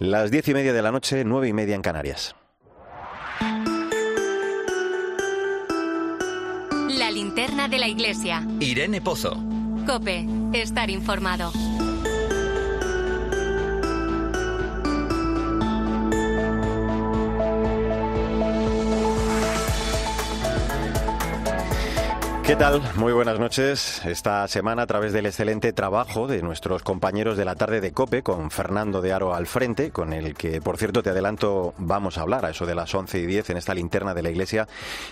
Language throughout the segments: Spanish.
Las diez y media de la noche, nueve y media en Canarias. La linterna de la iglesia. Irene Pozo. Cope, estar informado. ¿Qué tal? Muy buenas noches. Esta semana, a través del excelente trabajo de nuestros compañeros de la tarde de COPE, con Fernando de Aro al frente, con el que, por cierto, te adelanto, vamos a hablar a eso de las 11 y 10 en esta linterna de la Iglesia,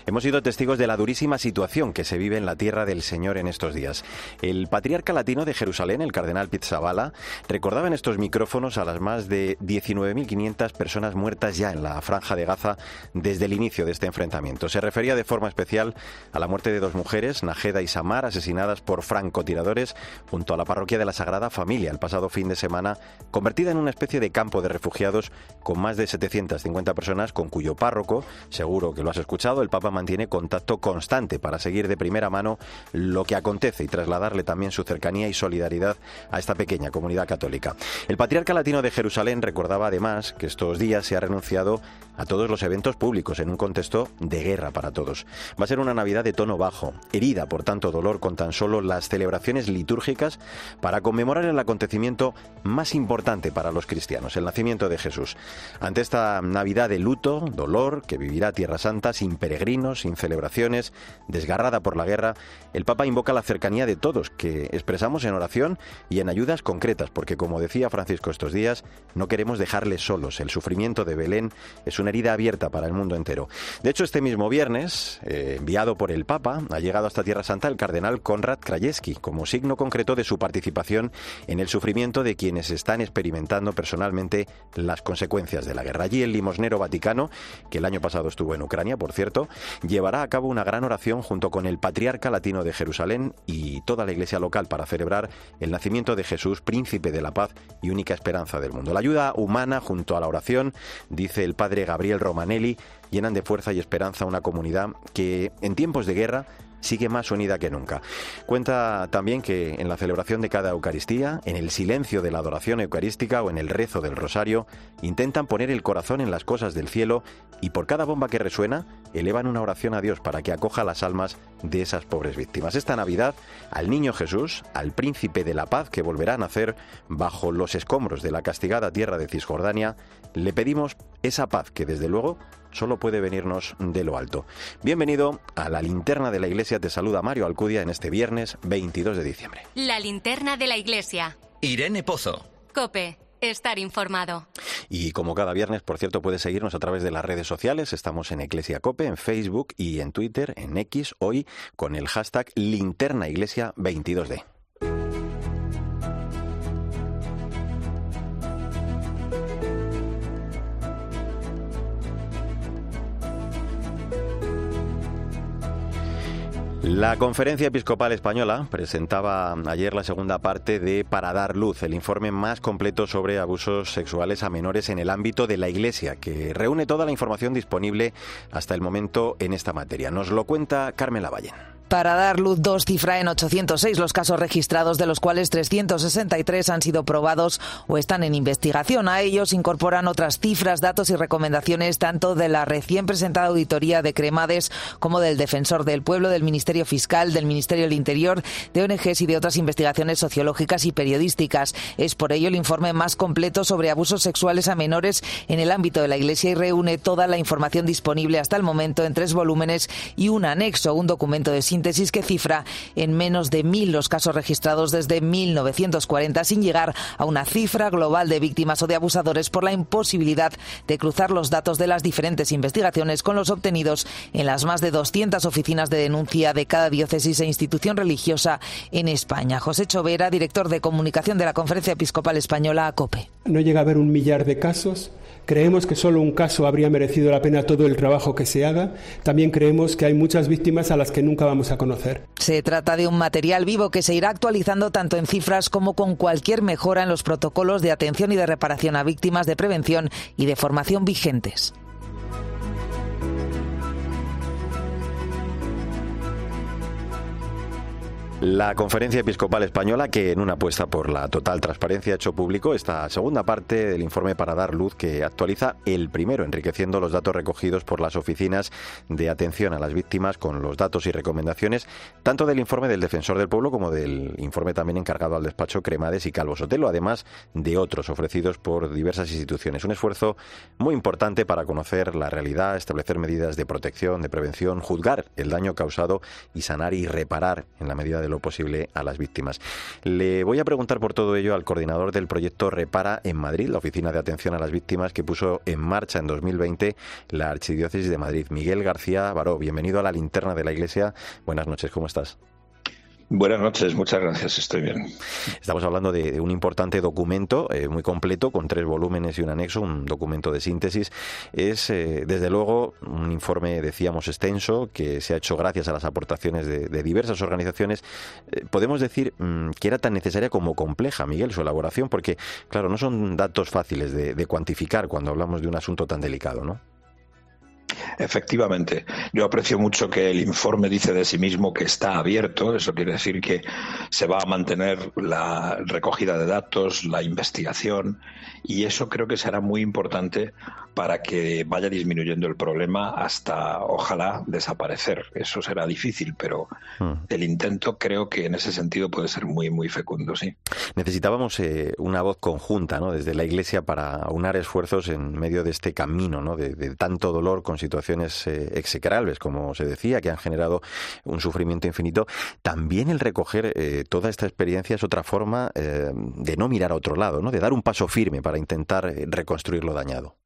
hemos sido testigos de la durísima situación que se vive en la tierra del Señor en estos días. El patriarca latino de Jerusalén, el cardenal Pizzabala, recordaba en estos micrófonos a las más de 19.500 personas muertas ya en la franja de Gaza desde el inicio de este enfrentamiento. Se refería de forma especial a la muerte de dos mujeres Najeda y Samar, asesinadas por francotiradores junto a la parroquia de la Sagrada Familia el pasado fin de semana, convertida en una especie de campo de refugiados con más de 750 personas, con cuyo párroco, seguro que lo has escuchado, el Papa mantiene contacto constante para seguir de primera mano lo que acontece y trasladarle también su cercanía y solidaridad a esta pequeña comunidad católica. El patriarca latino de Jerusalén recordaba además que estos días se ha renunciado a todos los eventos públicos en un contexto de guerra para todos. Va a ser una Navidad de tono bajo, herida por tanto dolor con tan solo las celebraciones litúrgicas para conmemorar el acontecimiento más importante para los cristianos, el nacimiento de Jesús. Ante esta Navidad de luto, dolor, que vivirá Tierra Santa sin peregrinos, sin celebraciones, desgarrada por la guerra, el Papa invoca la cercanía de todos, que expresamos en oración y en ayudas concretas, porque como decía Francisco estos días, no queremos dejarles solos. El sufrimiento de Belén es una herida abierta para el mundo entero. De hecho, este mismo viernes, eh, enviado por el Papa, ha llegado hasta Tierra Santa el cardenal Konrad Krajewski, como signo concreto de su participación en el sufrimiento de quienes están experimentando personalmente las consecuencias de la guerra. Allí el limosnero vaticano, que el año pasado estuvo en Ucrania, por cierto, llevará a cabo una gran oración junto con el patriarca latino de Jerusalén y toda la iglesia local para celebrar el nacimiento de Jesús, príncipe de la paz y única esperanza del mundo. La ayuda humana junto a la oración, dice el padre Gabriel Romanelli, llenan de fuerza y esperanza una comunidad que en tiempos de guerra sigue más unida que nunca. Cuenta también que en la celebración de cada Eucaristía, en el silencio de la adoración eucarística o en el rezo del rosario, intentan poner el corazón en las cosas del cielo y por cada bomba que resuena, elevan una oración a Dios para que acoja las almas de esas pobres víctimas. Esta Navidad, al niño Jesús, al príncipe de la paz que volverá a nacer bajo los escombros de la castigada tierra de Cisjordania, le pedimos esa paz que desde luego solo puede venirnos de lo alto. Bienvenido a la linterna de la iglesia. Te saluda Mario Alcudia en este viernes 22 de diciembre. La linterna de la iglesia. Irene Pozo. Cope. Estar informado. Y como cada viernes, por cierto, puedes seguirnos a través de las redes sociales. Estamos en Iglesia Cope, en Facebook y en Twitter, en X, hoy con el hashtag linternaiglesia22D. La Conferencia Episcopal Española presentaba ayer la segunda parte de Para dar luz, el informe más completo sobre abusos sexuales a menores en el ámbito de la Iglesia, que reúne toda la información disponible hasta el momento en esta materia. Nos lo cuenta Carmen Lavallén. Para dar luz dos cifra en 806 los casos registrados, de los cuales 363 han sido probados o están en investigación. A ellos incorporan otras cifras, datos y recomendaciones tanto de la recién presentada auditoría de Cremades como del Defensor del Pueblo, del Ministerio Fiscal, del Ministerio del Interior, de ONGs y de otras investigaciones sociológicas y periodísticas. Es por ello el informe más completo sobre abusos sexuales a menores en el ámbito de la Iglesia y reúne toda la información disponible hasta el momento en tres volúmenes y un anexo, un documento de síntesis síntesis que cifra en menos de mil los casos registrados desde 1940, sin llegar a una cifra global de víctimas o de abusadores por la imposibilidad de cruzar los datos de las diferentes investigaciones con los obtenidos en las más de 200 oficinas de denuncia de cada diócesis e institución religiosa en España. José Chovera, director de comunicación de la Conferencia Episcopal Española, ACOPE. No llega a haber un millar de casos Creemos que solo un caso habría merecido la pena todo el trabajo que se haga. También creemos que hay muchas víctimas a las que nunca vamos a conocer. Se trata de un material vivo que se irá actualizando tanto en cifras como con cualquier mejora en los protocolos de atención y de reparación a víctimas de prevención y de formación vigentes. La Conferencia Episcopal Española, que en una apuesta por la total transparencia ha hecho público esta segunda parte del informe para dar luz que actualiza el primero, enriqueciendo los datos recogidos por las oficinas de atención a las víctimas con los datos y recomendaciones tanto del informe del Defensor del Pueblo como del informe también encargado al despacho Cremades y Calvo Sotelo, además de otros ofrecidos por diversas instituciones. Un esfuerzo muy importante para conocer la realidad, establecer medidas de protección, de prevención, juzgar el daño causado y sanar y reparar en la medida de lo posible a las víctimas. Le voy a preguntar por todo ello al coordinador del proyecto Repara en Madrid, la Oficina de Atención a las Víctimas que puso en marcha en 2020 la Archidiócesis de Madrid. Miguel García Baró, bienvenido a la linterna de la Iglesia. Buenas noches, ¿cómo estás? Buenas noches, muchas gracias, estoy bien. Estamos hablando de, un importante documento eh, muy completo, con tres volúmenes y un anexo, un documento de síntesis. Es, eh, desde luego, un informe, decíamos, extenso, que se ha hecho gracias a las aportaciones de, diversas organizaciones. Eh, podemos decir mm, que era tan necesaria como compleja, Miguel, su elaboración, porque, claro, no son datos fáciles de, de cuantificar cuando hablamos de un asunto tan delicado, ¿no? Efectivamente, yo aprecio mucho que el informe dice de sí mismo que está abierto, eso quiere decir que se va a mantener la recogida de datos, la investigación, y eso creo que será muy importante para que vaya disminuyendo el problema hasta, ojalá, desaparecer. Eso será difícil, pero hmm. el intento creo que en ese sentido puede ser muy, muy fecundo, sí. Necesitábamos eh, una voz conjunta, ¿no? Desde la Iglesia para unar esfuerzos en medio de este camino, ¿no? De, tanto dolor con situaciones eh, execrables, como se decía, que han generado un sufrimiento infinito. También el recoger eh, toda esta experiencia es otra forma de no mirar a otro lado, ¿no? De dar un paso firme para intentar reconstruir lo dañado.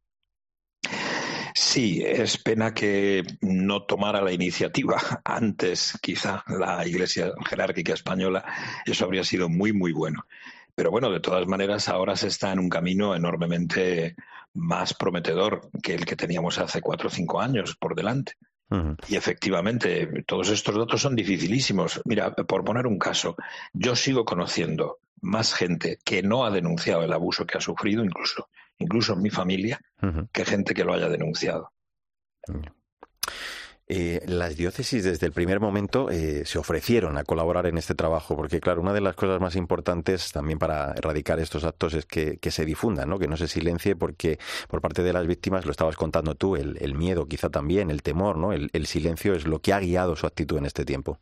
Sí, es pena que no tomara la iniciativa antes, quizá, la Iglesia jerárquica española. Eso habría sido muy, muy bueno. Pero bueno, de todas maneras, ahora se está en un camino enormemente más prometedor que el que teníamos hace cuatro o cinco años por delante. Y efectivamente, todos estos datos son dificilísimos. Mira, por poner un caso, yo sigo conociendo más gente que no ha denunciado el abuso que ha sufrido, incluso incluso en mi familia, que gente que lo haya denunciado. Eh, las diócesis desde el primer momento eh, se ofrecieron a colaborar en este trabajo, porque claro, una de las cosas más importantes también para erradicar estos actos es que, se difundan, ¿no? que no se silencie, porque por parte de las víctimas, lo estabas contando tú, el, miedo quizá también, el temor, ¿no? el silencio es lo que ha guiado su actitud en este tiempo.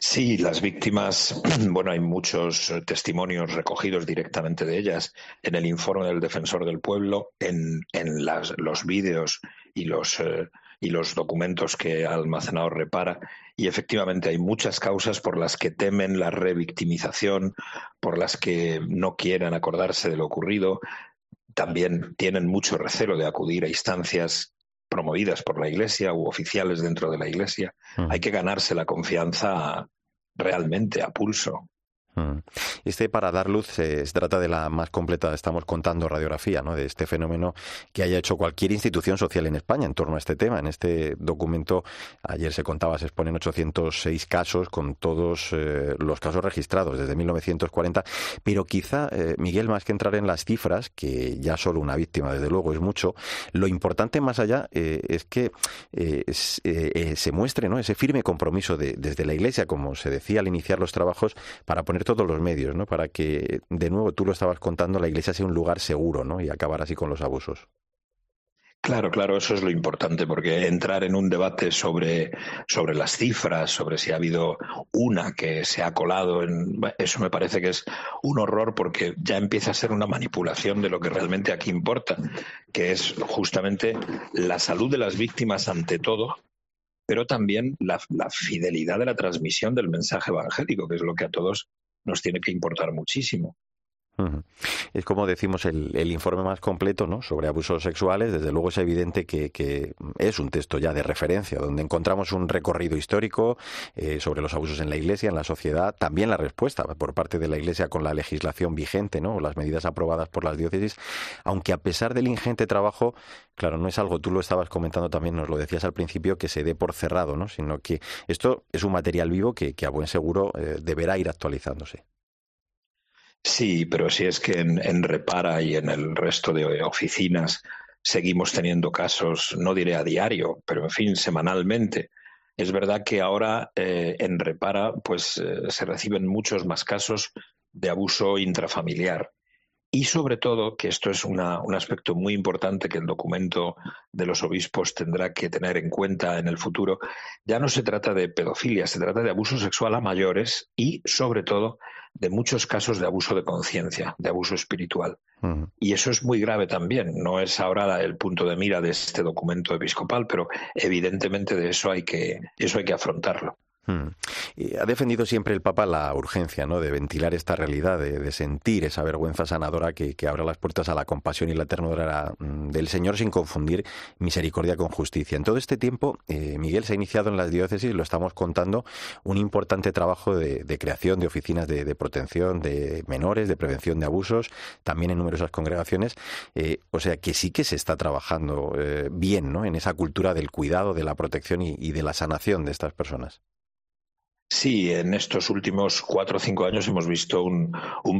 Sí, las víctimas, bueno, hay muchos testimonios recogidos directamente de ellas en el informe del defensor del pueblo, en, en los vídeos y los, eh, y los documentos que almacenado repara. Y efectivamente hay muchas causas por las que temen la revictimización, por las que no quieren acordarse de lo ocurrido. También tienen mucho recelo de acudir a instancias promovidas por la Iglesia u oficiales dentro de la Iglesia. Hay que ganarse la confianza realmente a pulso. Mm. Este para dar luz se, trata de la más completa, estamos contando radiografía, ¿no? de este fenómeno que haya hecho cualquier institución social en España en torno a este tema. En este documento, ayer se contaba, se exponen 806 casos con todos eh, los casos registrados desde 1940, pero quizá, eh, Miguel, más que entrar en las cifras, que ya solo una víctima, desde luego, es mucho, lo importante más allá eh, es que se muestre ¿no? ese firme compromiso de, desde la Iglesia, como se decía al iniciar los trabajos, para poner todos los medios, ¿no? Para que, de nuevo, tú lo estabas contando, la iglesia sea un lugar seguro, ¿no? Y acabar así con los abusos. Claro, claro, eso es lo importante, porque entrar en un debate sobre, sobre las cifras, sobre si ha habido una que se ha colado, eso me parece que es un horror porque ya empieza a ser una manipulación de lo que realmente aquí importa, que es justamente la salud de las víctimas ante todo pero también la, fidelidad de la transmisión del mensaje evangélico, que es lo que a todos nos tiene que importar muchísimo. Es como decimos el, informe más completo ¿no? sobre abusos sexuales. Desde luego es evidente que, es un texto ya de referencia, donde encontramos un recorrido histórico eh, sobre los abusos en la Iglesia, en la sociedad, también la respuesta por parte de la Iglesia con la legislación vigente, ¿no? las medidas aprobadas por las diócesis, aunque a pesar del ingente trabajo, claro, no es algo, tú lo estabas comentando también, nos lo decías al principio, que se dé por cerrado, ¿no? sino que esto es un material vivo que, a buen seguro eh, deberá ir actualizándose. Sí, pero si es que en, Repara y en el resto de oficinas seguimos teniendo casos, no diré a diario, pero en fin, semanalmente, Es verdad que ahora eh, en Repara pues eh, se reciben muchos más casos de abuso intrafamiliar. Y sobre todo, que esto es un aspecto muy importante que el documento de los obispos tendrá que tener en cuenta en el futuro, ya no se trata de pedofilia, se trata de abuso sexual a mayores y, sobre todo, de muchos casos de abuso de conciencia, de abuso espiritual. Y eso es muy grave también. No es ahora el punto de mira de este documento episcopal, pero evidentemente de eso hay que, eso hay que afrontarlo. Hmm. ha defendido siempre el Papa la urgencia ¿no? de ventilar esta realidad, de, sentir esa vergüenza sanadora que, abra las puertas a la compasión y la ternura mm, del Señor sin confundir misericordia con justicia. En todo este tiempo, eh, Miguel se ha iniciado en las diócesis, lo estamos contando, un importante trabajo de, creación de oficinas de, protección de menores, de prevención de abusos, también en numerosas congregaciones. Eh, o sea que sí que se está trabajando eh, bien ¿no? en esa cultura del cuidado, de la protección y de la sanación de estas personas. Sí, en estos últimos cuatro o cinco años hemos visto un,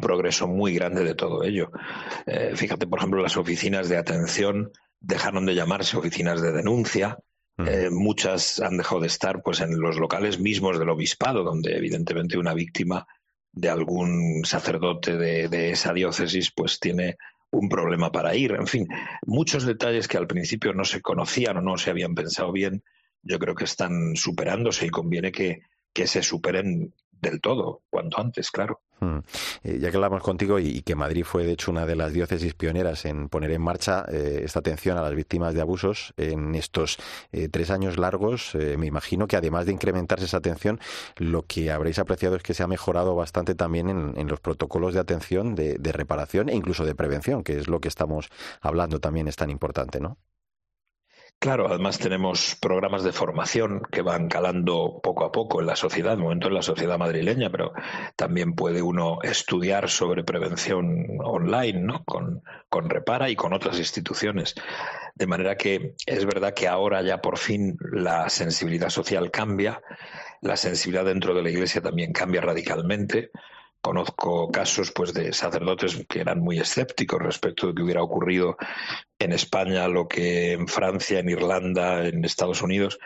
progreso muy grande de todo ello. Eh, fíjate, por ejemplo, las oficinas de atención dejaron de llamarse oficinas de denuncia. Mm. Eh, muchas han dejado de estar pues, en los locales mismos del obispado, donde evidentemente una víctima de algún sacerdote de, de esa diócesis pues tiene un problema para ir. En fin, muchos detalles que al principio no se conocían o no se habían pensado bien, yo creo que están superándose y conviene que, que se superen del todo, cuanto antes, claro. Hmm. Eh, ya que hablamos contigo y, que Madrid fue de hecho una de las diócesis pioneras en poner en marcha eh, esta atención a las víctimas de abusos en estos eh, tres años largos, me imagino que además de incrementarse esa atención, lo que habréis apreciado es que se ha mejorado bastante también en, los protocolos de atención, de, de reparación e incluso de prevención, que es lo que estamos hablando también es tan importante, ¿no? Claro, además tenemos programas de formación que van calando poco a poco en la sociedad, de momento en la sociedad madrileña, pero también puede uno estudiar sobre prevención online, ¿no? Con, con Repara y con otras instituciones. De manera que es verdad que ahora ya por fin la sensibilidad social cambia, la sensibilidad dentro de la Iglesia también cambia radicalmente conozco casos pues de sacerdotes que eran muy escépticos respecto de que hubiera ocurrido en España lo que en Francia, en Irlanda, en Estados Unidos,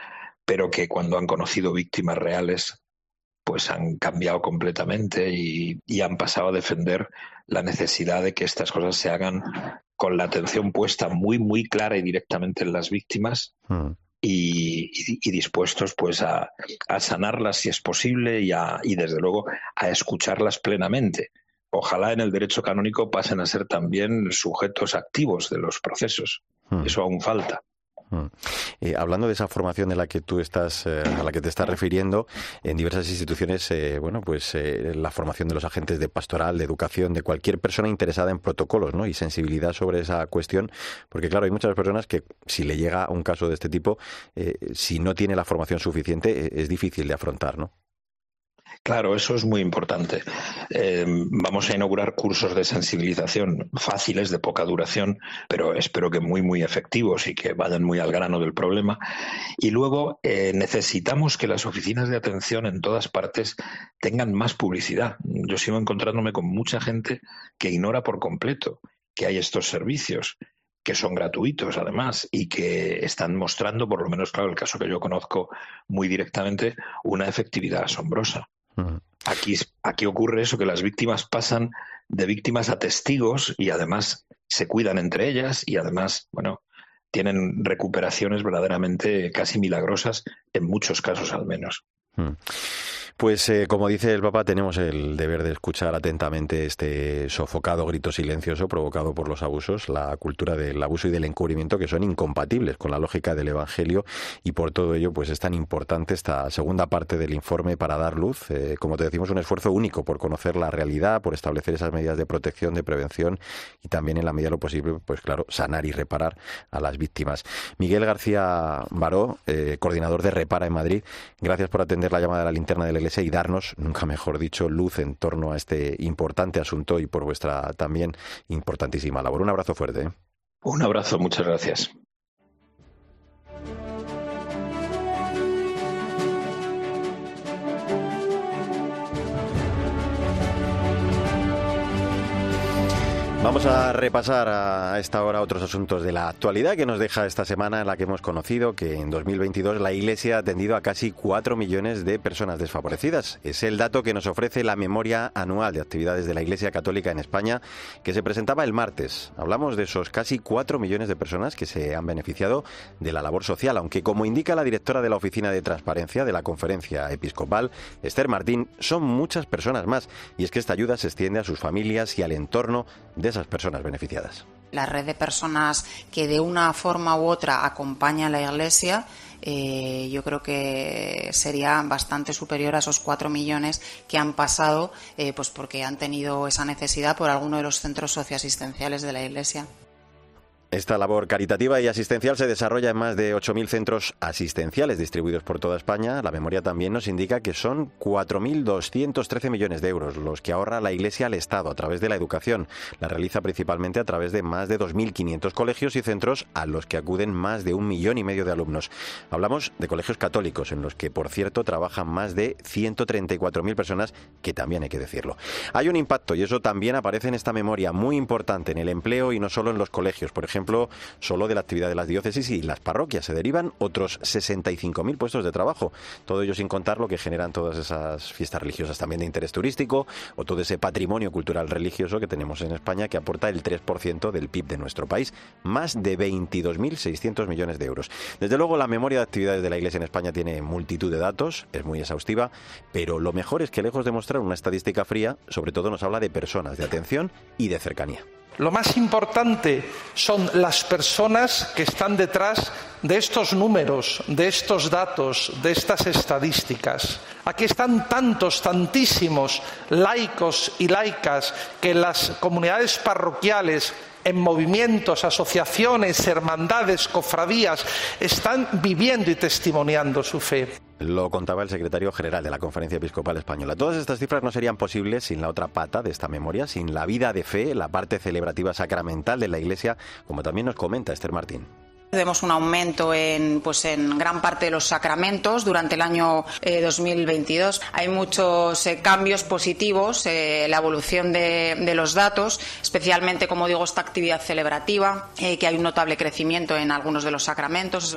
pero que cuando han conocido víctimas reales pues han cambiado completamente y, han pasado a defender la necesidad de que estas cosas se hagan con la atención puesta muy, muy clara y directamente en las víctimas hmm y, dispuestos pues a, sanarlas si es posible y, y desde luego a escucharlas plenamente. Ojalá en el derecho canónico pasen a ser también sujetos activos de los procesos. Hmm. Eso aún falta. Mm. Eh, hablando de esa formación de la que tú estás, eh, a la que te estás refiriendo, en diversas instituciones, eh, bueno, pues la formación de los agentes de pastoral, de educación, de cualquier persona interesada en protocolos, ¿no? Y sensibilidad sobre esa cuestión, porque claro, hay muchas personas que si le llega un caso de este tipo, si no tiene la formación suficiente, es difícil de afrontar, ¿no? Claro, eso es muy importante. Eh, vamos a inaugurar cursos de sensibilización fáciles, de poca duración, pero espero que muy, muy efectivos y que vayan muy al grano del problema. Y luego eh, necesitamos que las oficinas de atención en todas partes tengan más publicidad. Yo sigo encontrándome con mucha gente que ignora por completo que hay estos servicios que son gratuitos además y que están mostrando, por lo menos claro, el caso que yo conozco muy directamente, una efectividad asombrosa. Aquí, aquí ocurre eso, que las víctimas pasan de víctimas a testigos y además se cuidan entre ellas y además, bueno, tienen recuperaciones verdaderamente casi milagrosas, en muchos casos al menos. Pues eh, como dice el Papa, tenemos el deber de escuchar atentamente este sofocado grito silencioso provocado por los abusos, la cultura del abuso y del encubrimiento que son incompatibles con la lógica del Evangelio y por todo ello pues es tan importante esta segunda parte del informe para dar luz, eh, como te decimos, un esfuerzo único por conocer la realidad, por establecer esas medidas de protección, de prevención y también en la medida de lo posible, pues claro, sanar y reparar a las víctimas. Miguel García Baró, eh, coordinador de Repara en Madrid, gracias por atender la llamada de la linterna del y darnos, nunca mejor dicho, luz en torno a este importante asunto y por vuestra también importantísima labor. Un abrazo fuerte. ¿eh? Un abrazo, muchas gracias. Vamos a repasar a esta hora otros asuntos de la actualidad que nos deja esta semana en la que hemos conocido que en 2022 la Iglesia ha atendido a casi 4 millones de personas desfavorecidas. Es el dato que nos ofrece la memoria anual de actividades de la Iglesia Católica en España que se presentaba el martes. Hablamos de esos casi 4 millones de personas que se han beneficiado de la labor social, aunque como indica la directora de la Oficina de Transparencia de la Conferencia Episcopal, Esther Martín, son muchas personas más y es que esta ayuda se extiende a sus familias y al entorno de esas personas beneficiadas. La red de personas que de una forma u otra acompaña a la Iglesia eh, yo creo que sería bastante superior a esos cuatro millones que han pasado eh, pues porque han tenido esa necesidad por alguno de los centros socioasistenciales de la Iglesia. Esta labor caritativa y asistencial se desarrolla en más de 8.000 centros asistenciales distribuidos por toda España. La memoria también nos indica que son 4.213 millones de euros los que ahorra la Iglesia al Estado a través de la educación. La realiza principalmente a través de más de 2.500 colegios y centros a los que acuden más de un millón y medio de alumnos. Hablamos de colegios católicos, en los que, por cierto, trabajan más de 134.000 personas, que también hay que decirlo. Hay un impacto, y eso también aparece en esta memoria, muy importante en el empleo y no solo en los colegios. Por ejemplo, solo de la actividad de las diócesis y las parroquias. Se derivan otros 65.000 puestos de trabajo. Todo ello sin contar lo que generan todas esas fiestas religiosas también de interés turístico o todo ese patrimonio cultural religioso que tenemos en España que aporta el 3% del PIB de nuestro país, más de 22.600 millones de euros. Desde luego, la memoria de actividades de la Iglesia en España tiene multitud de datos, es muy exhaustiva, pero lo mejor es que lejos de mostrar una estadística fría, sobre todo nos habla de personas, de atención y de cercanía. Lo más importante son las personas que están detrás de estos números, de estos datos, de estas estadísticas. Aquí están tantos, tantísimos laicos y laicas que las comunidades parroquiales en movimientos, asociaciones, hermandades, cofradías, están viviendo y testimoniando su fe. Lo contaba el secretario general de la Conferencia Episcopal Española. Todas estas cifras no serían posibles sin la otra pata de esta memoria, sin la vida de fe, la parte celebrativa sacramental de la Iglesia, como también nos comenta Esther Martín. Vemos un aumento en, pues en gran parte de los sacramentos durante el año 2022. Eh, Hay muchos eh, cambios positivos, eh, la evolución de, de, los datos, especialmente, como digo, esta actividad celebrativa, que hay un notable crecimiento en algunos de los sacramentos.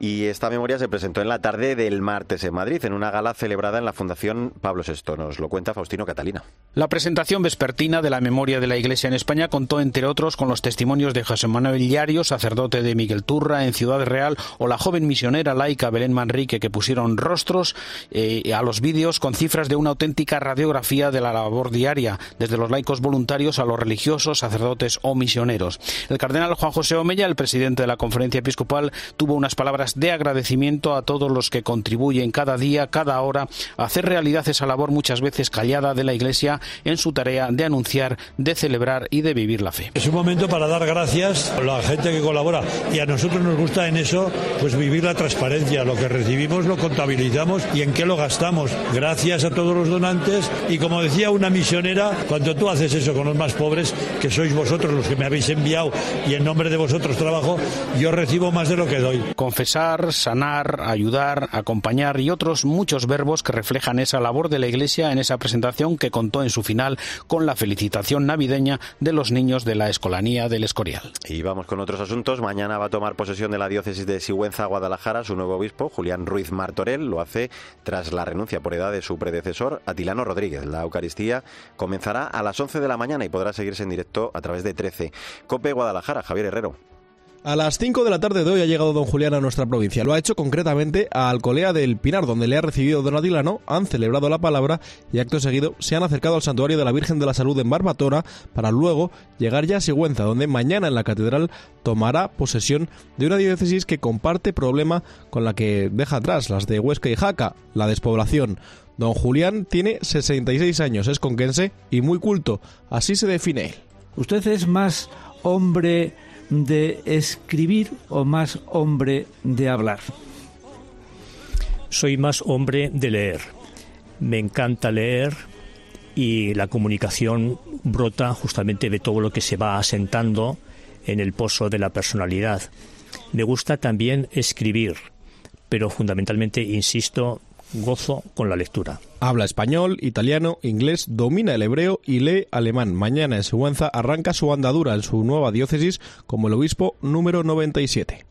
Y esta memoria se presentó en la tarde del martes en Madrid, en una gala celebrada en la Fundación Pablo VI. Nos lo cuenta Faustino Catalina. La presentación vespertina de la memoria de la Iglesia en España contó, entre otros, con los testimonios de José Manuel Llario, sacerdote de Miguel Turra en Ciudad Real, o la joven misionera laica Belén Manrique, que pusieron rostros eh, a los vídeos con cifras de una auténtica radiografía de la labor diaria, desde los laicos voluntarios a los religiosos, sacerdotes o misioneros. El cardenal Juan José Omella, el presidente de la Conferencia Episcopal, tuvo unas palabras de agradecimiento a todos los que contribuyen cada día, cada hora, a hacer realidad esa labor muchas veces callada de la Iglesia en su tarea de anunciar, de celebrar y de vivir la fe. Es un momento para dar gracias a la gente que colabora y a nosotros nos gusta en eso pues vivir la transparencia, lo que recibimos lo contabilizamos y en qué lo gastamos. Gracias a todos los donantes y como decía una misionera, cuando tú haces eso con los más pobres, que sois vosotros los que me habéis enviado y en nombre de vosotros trabajo, yo recibo más de lo que doy. Confesar, sanar, ayudar, acompañar y otros muchos verbos que reflejan esa labor de la Iglesia en esa presentación que contó en su final con la felicitación navideña de los niños de la Escolanía del Escorial. Y vamos con otros asuntos. Mañana va a tomar posesión de la diócesis de Sigüenza, Guadalajara, su nuevo obispo, Julián Ruiz Martorell. Lo hace tras la renuncia por edad de su predecesor, Atilano Rodríguez. La Eucaristía comenzará a las 11 de la mañana y podrá seguirse en directo a través de 13. Cope Guadalajara, Javier Herrero. A las 5 de la tarde de hoy ha llegado don Julián a nuestra provincia. Lo ha hecho concretamente a Alcolea del Pinar, donde le ha recibido don Adilano, han celebrado la palabra y acto seguido se han acercado al santuario de la Virgen de la Salud en Barbatora para luego llegar ya a Sigüenza, donde mañana en la catedral tomará posesión de una diócesis que comparte problema con la que deja atrás, las de Huesca y Jaca, la despoblación. Don Julián tiene 66 años, es conquense y muy culto, así se define él. Usted es más hombre de escribir o más hombre de hablar? Soy más hombre de leer. Me encanta leer y la comunicación brota justamente de todo lo que se va asentando en el pozo de la personalidad. Me gusta también escribir, pero fundamentalmente, insisto, gozo con la lectura. Habla español, italiano, inglés, domina el hebreo y lee alemán. Mañana en Sigüenza arranca su andadura en su nueva diócesis como el obispo número 97.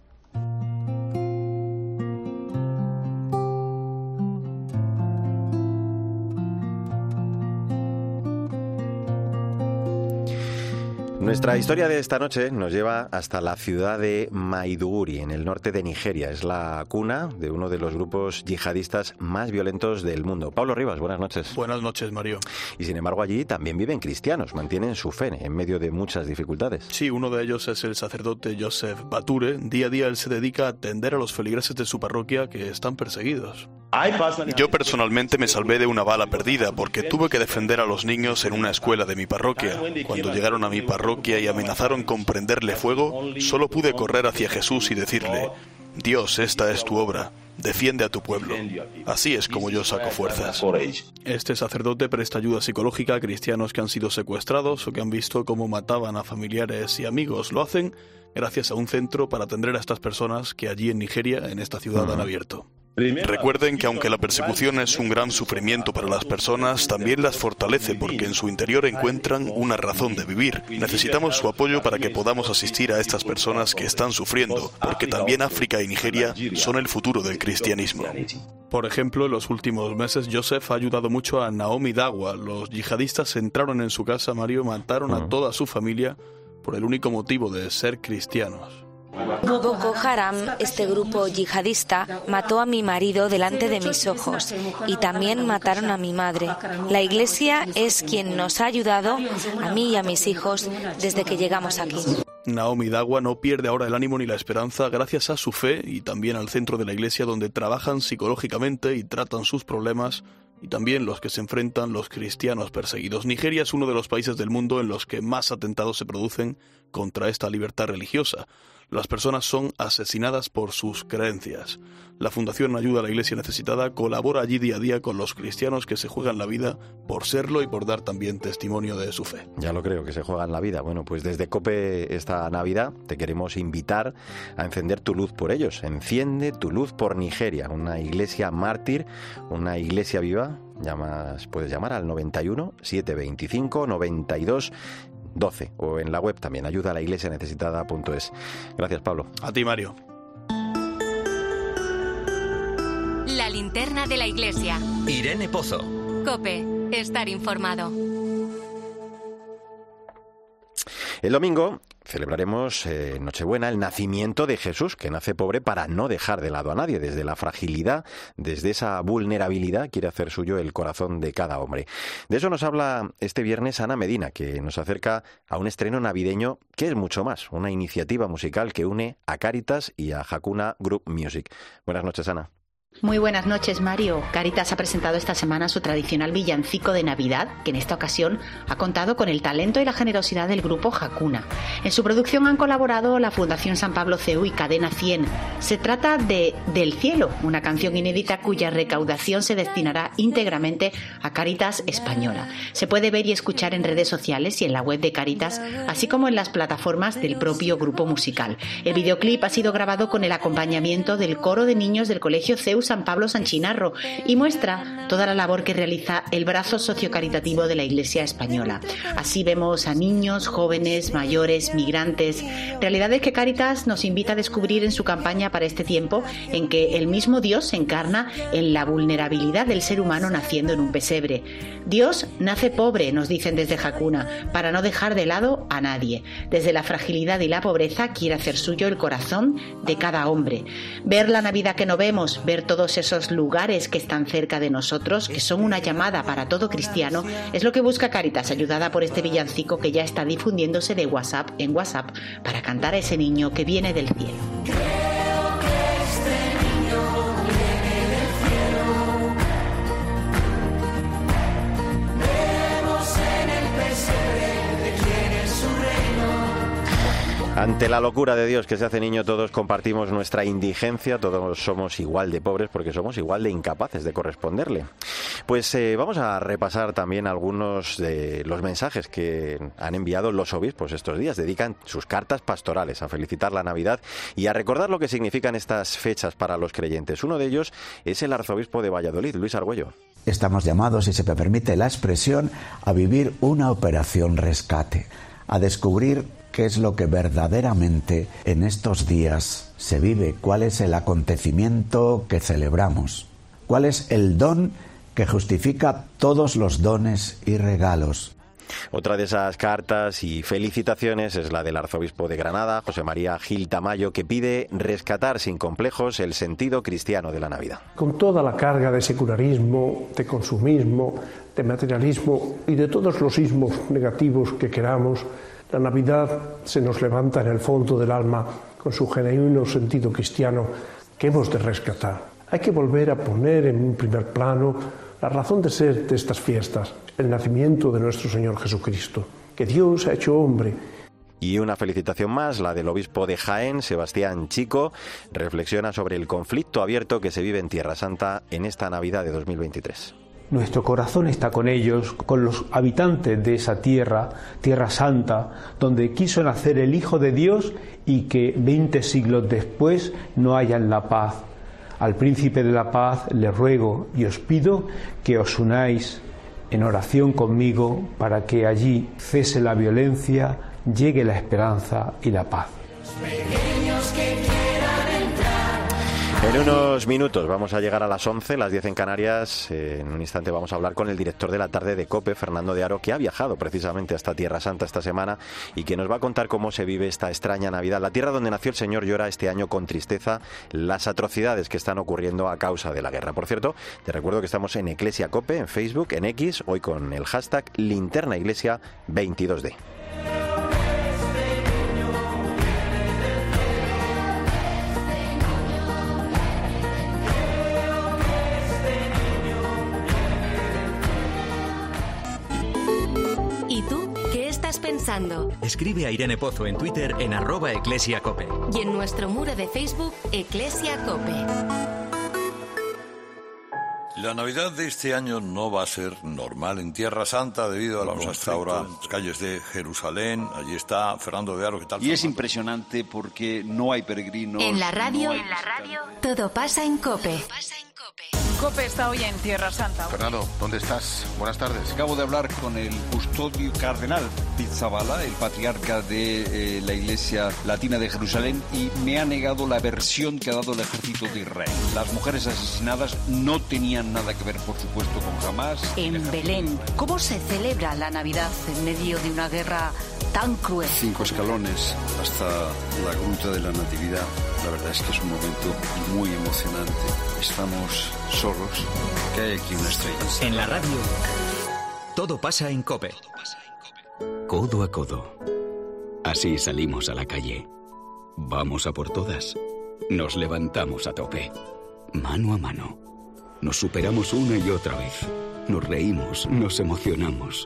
Nuestra historia de esta noche nos lleva hasta la ciudad de Maiduguri, en el norte de Nigeria. Es la cuna de uno de los grupos yihadistas más violentos del mundo. Pablo Rivas, buenas noches. Buenas noches, Mario. Y sin embargo allí también viven cristianos, mantienen su fe en medio de muchas dificultades. Sí, uno de ellos es el sacerdote Joseph Bature. Día a día él se dedica a atender a los feligreses de su parroquia que están perseguidos. Yo personalmente me salvé de una bala perdida porque tuve que defender a los niños en una escuela de mi parroquia. Cuando llegaron a mi parroquia y amenazaron con prenderle fuego, solo pude correr hacia Jesús y decirle, Dios, esta es tu obra. Defiende a tu pueblo. Así es como yo saco fuerzas. Este sacerdote presta ayuda psicológica a cristianos que han sido secuestrados o que han visto cómo mataban a familiares y amigos. Lo hacen gracias a un centro para atender a estas personas que allí en Nigeria, en esta ciudad, han abierto. Recuerden que aunque la persecución es un gran sufrimiento para las personas, también las fortalece porque en su interior encuentran una razón de vivir. Necesitamos su apoyo para que podamos asistir a estas personas que están sufriendo, porque también África y Nigeria son el futuro del cristianismo. Por ejemplo, en los últimos meses Joseph ha ayudado mucho a Naomi Dawa. Los yihadistas entraron en su casa, Mario, mataron a toda su familia por el único motivo de ser cristianos. Boko Haram, este grupo yihadista, mató a mi marido delante de mis ojos y también mataron a mi madre. La Iglesia es quien nos ha ayudado, a mí y a mis hijos, desde que llegamos aquí. Naomi Dawa no pierde ahora el ánimo ni la esperanza gracias a su fe y también al centro de la iglesia donde trabajan psicológicamente y tratan sus problemas y también los que se enfrentan los cristianos perseguidos. Nigeria es uno de los países del mundo en los que más atentados se producen contra esta libertad religiosa. Las personas son asesinadas por sus creencias. La Fundación Ayuda a la Iglesia Necesitada colabora allí día a día con los cristianos que se juegan la vida por serlo y por dar también testimonio de su fe. Ya lo creo, que se juegan la vida. Bueno, pues desde COPE esta Navidad te queremos invitar a encender tu luz por ellos. Enciende tu luz por Nigeria, una iglesia mártir, una iglesia viva. Llamas, puedes llamar al 91 725 92 12 o en la web también, ayuda a la iglesia necesitada.es. Gracias, Pablo. A ti, Mario. La linterna de la iglesia. Irene Pozo. Cope, estar informado. El domingo celebraremos eh, Nochebuena, el nacimiento de Jesús, que nace pobre para no dejar de lado a nadie. Desde la fragilidad, desde esa vulnerabilidad, quiere hacer suyo el corazón de cada hombre. De eso nos habla este viernes Ana Medina, que nos acerca a un estreno navideño que es mucho más, una iniciativa musical que une a Caritas y a Hakuna Group Music. Buenas noches, Ana. Muy buenas noches, Mario. Caritas ha presentado esta semana su tradicional villancico de Navidad, que en esta ocasión ha contado con el talento y la generosidad del grupo Hakuna. En su producción han colaborado la Fundación San Pablo CEU y Cadena 100. Se trata de Del Cielo, una canción inédita cuya recaudación se destinará íntegramente a Caritas Española. Se puede ver y escuchar en redes sociales y en la web de Caritas, así como en las plataformas del propio grupo musical. El videoclip ha sido grabado con el acompañamiento del coro de niños del Colegio CEU San Pablo San Chinarro y muestra toda la labor que realiza el brazo sociocaritativo de la Iglesia española. Así vemos a niños, jóvenes, mayores, migrantes, realidades que Caritas nos invita a descubrir en su campaña para este tiempo en que el mismo Dios se encarna en la vulnerabilidad del ser humano naciendo en un pesebre. Dios nace pobre, nos dicen desde Jacuna, para no dejar de lado a nadie. Desde la fragilidad y la pobreza quiere hacer suyo el corazón de cada hombre. Ver la Navidad que no vemos, ver todo todos esos lugares que están cerca de nosotros, que son una llamada para todo cristiano, es lo que busca Caritas, ayudada por este villancico que ya está difundiéndose de WhatsApp en WhatsApp para cantar a ese niño que viene del cielo. Ante la locura de Dios que se hace niño, todos compartimos nuestra indigencia, todos somos igual de pobres porque somos igual de incapaces de corresponderle. Pues eh, vamos a repasar también algunos de los mensajes que han enviado los obispos estos días. Dedican sus cartas pastorales a felicitar la Navidad y a recordar lo que significan estas fechas para los creyentes. Uno de ellos es el arzobispo de Valladolid, Luis Argüello. Estamos llamados, si se me permite la expresión, a vivir una operación rescate, a descubrir qué es lo que verdaderamente en estos días se vive, cuál es el acontecimiento que celebramos, cuál es el don que justifica todos los dones y regalos. Otra de esas cartas y felicitaciones es la del arzobispo de Granada, José María Gil Tamayo, que pide rescatar sin complejos el sentido cristiano de la Navidad. Con toda la carga de secularismo, de consumismo, de materialismo y de todos los ismos negativos que queramos, la Navidad se nos levanta en el fondo del alma con su genuino sentido cristiano que hemos de rescatar. Hay que volver a poner en un primer plano la razón de ser de estas fiestas, el nacimiento de nuestro Señor Jesucristo, que Dios ha hecho hombre y una felicitación más, la del obispo de Jaén, Sebastián Chico, reflexiona sobre el conflicto abierto que se vive en Tierra Santa en esta Navidad de 2023. Nuestro corazón está con ellos, con los habitantes de esa tierra, tierra santa, donde quiso nacer el Hijo de Dios y que veinte siglos después no hayan la paz. Al príncipe de la paz le ruego y os pido que os unáis en oración conmigo para que allí cese la violencia, llegue la esperanza y la paz. En unos minutos vamos a llegar a las 11, las 10 en Canarias. En un instante vamos a hablar con el director de la tarde de COPE, Fernando de Aro, que ha viajado precisamente hasta Tierra Santa esta semana y que nos va a contar cómo se vive esta extraña Navidad. La tierra donde nació el Señor llora este año con tristeza las atrocidades que están ocurriendo a causa de la guerra. Por cierto, te recuerdo que estamos en Iglesia COPE, en Facebook, en X, hoy con el hashtag Linterna Iglesia 22D. Escribe a Irene Pozo en Twitter en arroba eclesiacope. Y en nuestro muro de Facebook, Eclesia Cope. La Navidad de este año no va a ser normal en Tierra Santa debido a los hasta ahora las calles de Jerusalén. Allí está Fernando de Aro, ¿qué tal? Y es impresionante porque no hay peregrinos. En la radio, en la radio, todo pasa en Cope. COPE está hoy en Tierra Santa. Fernando, ¿dónde estás? Buenas tardes. Acabo de hablar con el custodio cardenal Pizzabala, el patriarca de eh, la Iglesia Latina de Jerusalén, y me ha negado la versión que ha dado el ejército de Israel. Las mujeres asesinadas no tenían nada que ver, por supuesto, con Hamas. En Belén, ¿cómo se celebra la Navidad en medio de una guerra tan cruel? Cinco escalones hasta la gruta de la Natividad. La verdad es que es un momento muy emocionante. Estamos solos, que hay aquí una estrella. En la radio, todo pasa en COPE. Codo a codo. Así salimos a la calle. Vamos a por todas. Nos levantamos a tope. Mano a mano. Nos superamos una y otra vez. Nos reímos, nos emocionamos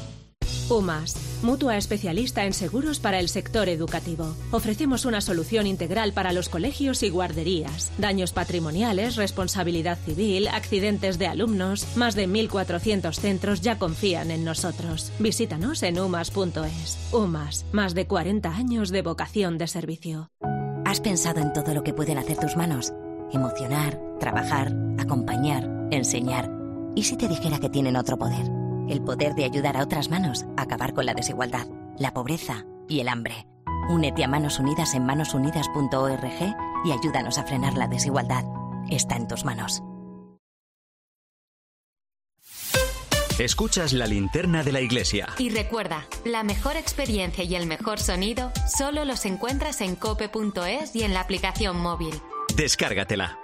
UMAS, mutua especialista en seguros para el sector educativo. Ofrecemos una solución integral para los colegios y guarderías. Daños patrimoniales, responsabilidad civil, accidentes de alumnos. Más de 1.400 centros ya confían en nosotros. Visítanos en umas.es. UMAS, más de 40 años de vocación de servicio. ¿Has pensado en todo lo que pueden hacer tus manos? Emocionar, trabajar, acompañar, enseñar. ¿Y si te dijera que tienen otro poder? El poder de ayudar a otras manos a acabar con la desigualdad, la pobreza y el hambre. Únete a Manos Unidas en manosunidas.org y ayúdanos a frenar la desigualdad. Está en tus manos. Escuchas la linterna de la iglesia. Y recuerda, la mejor experiencia y el mejor sonido solo los encuentras en cope.es y en la aplicación móvil. Descárgatela.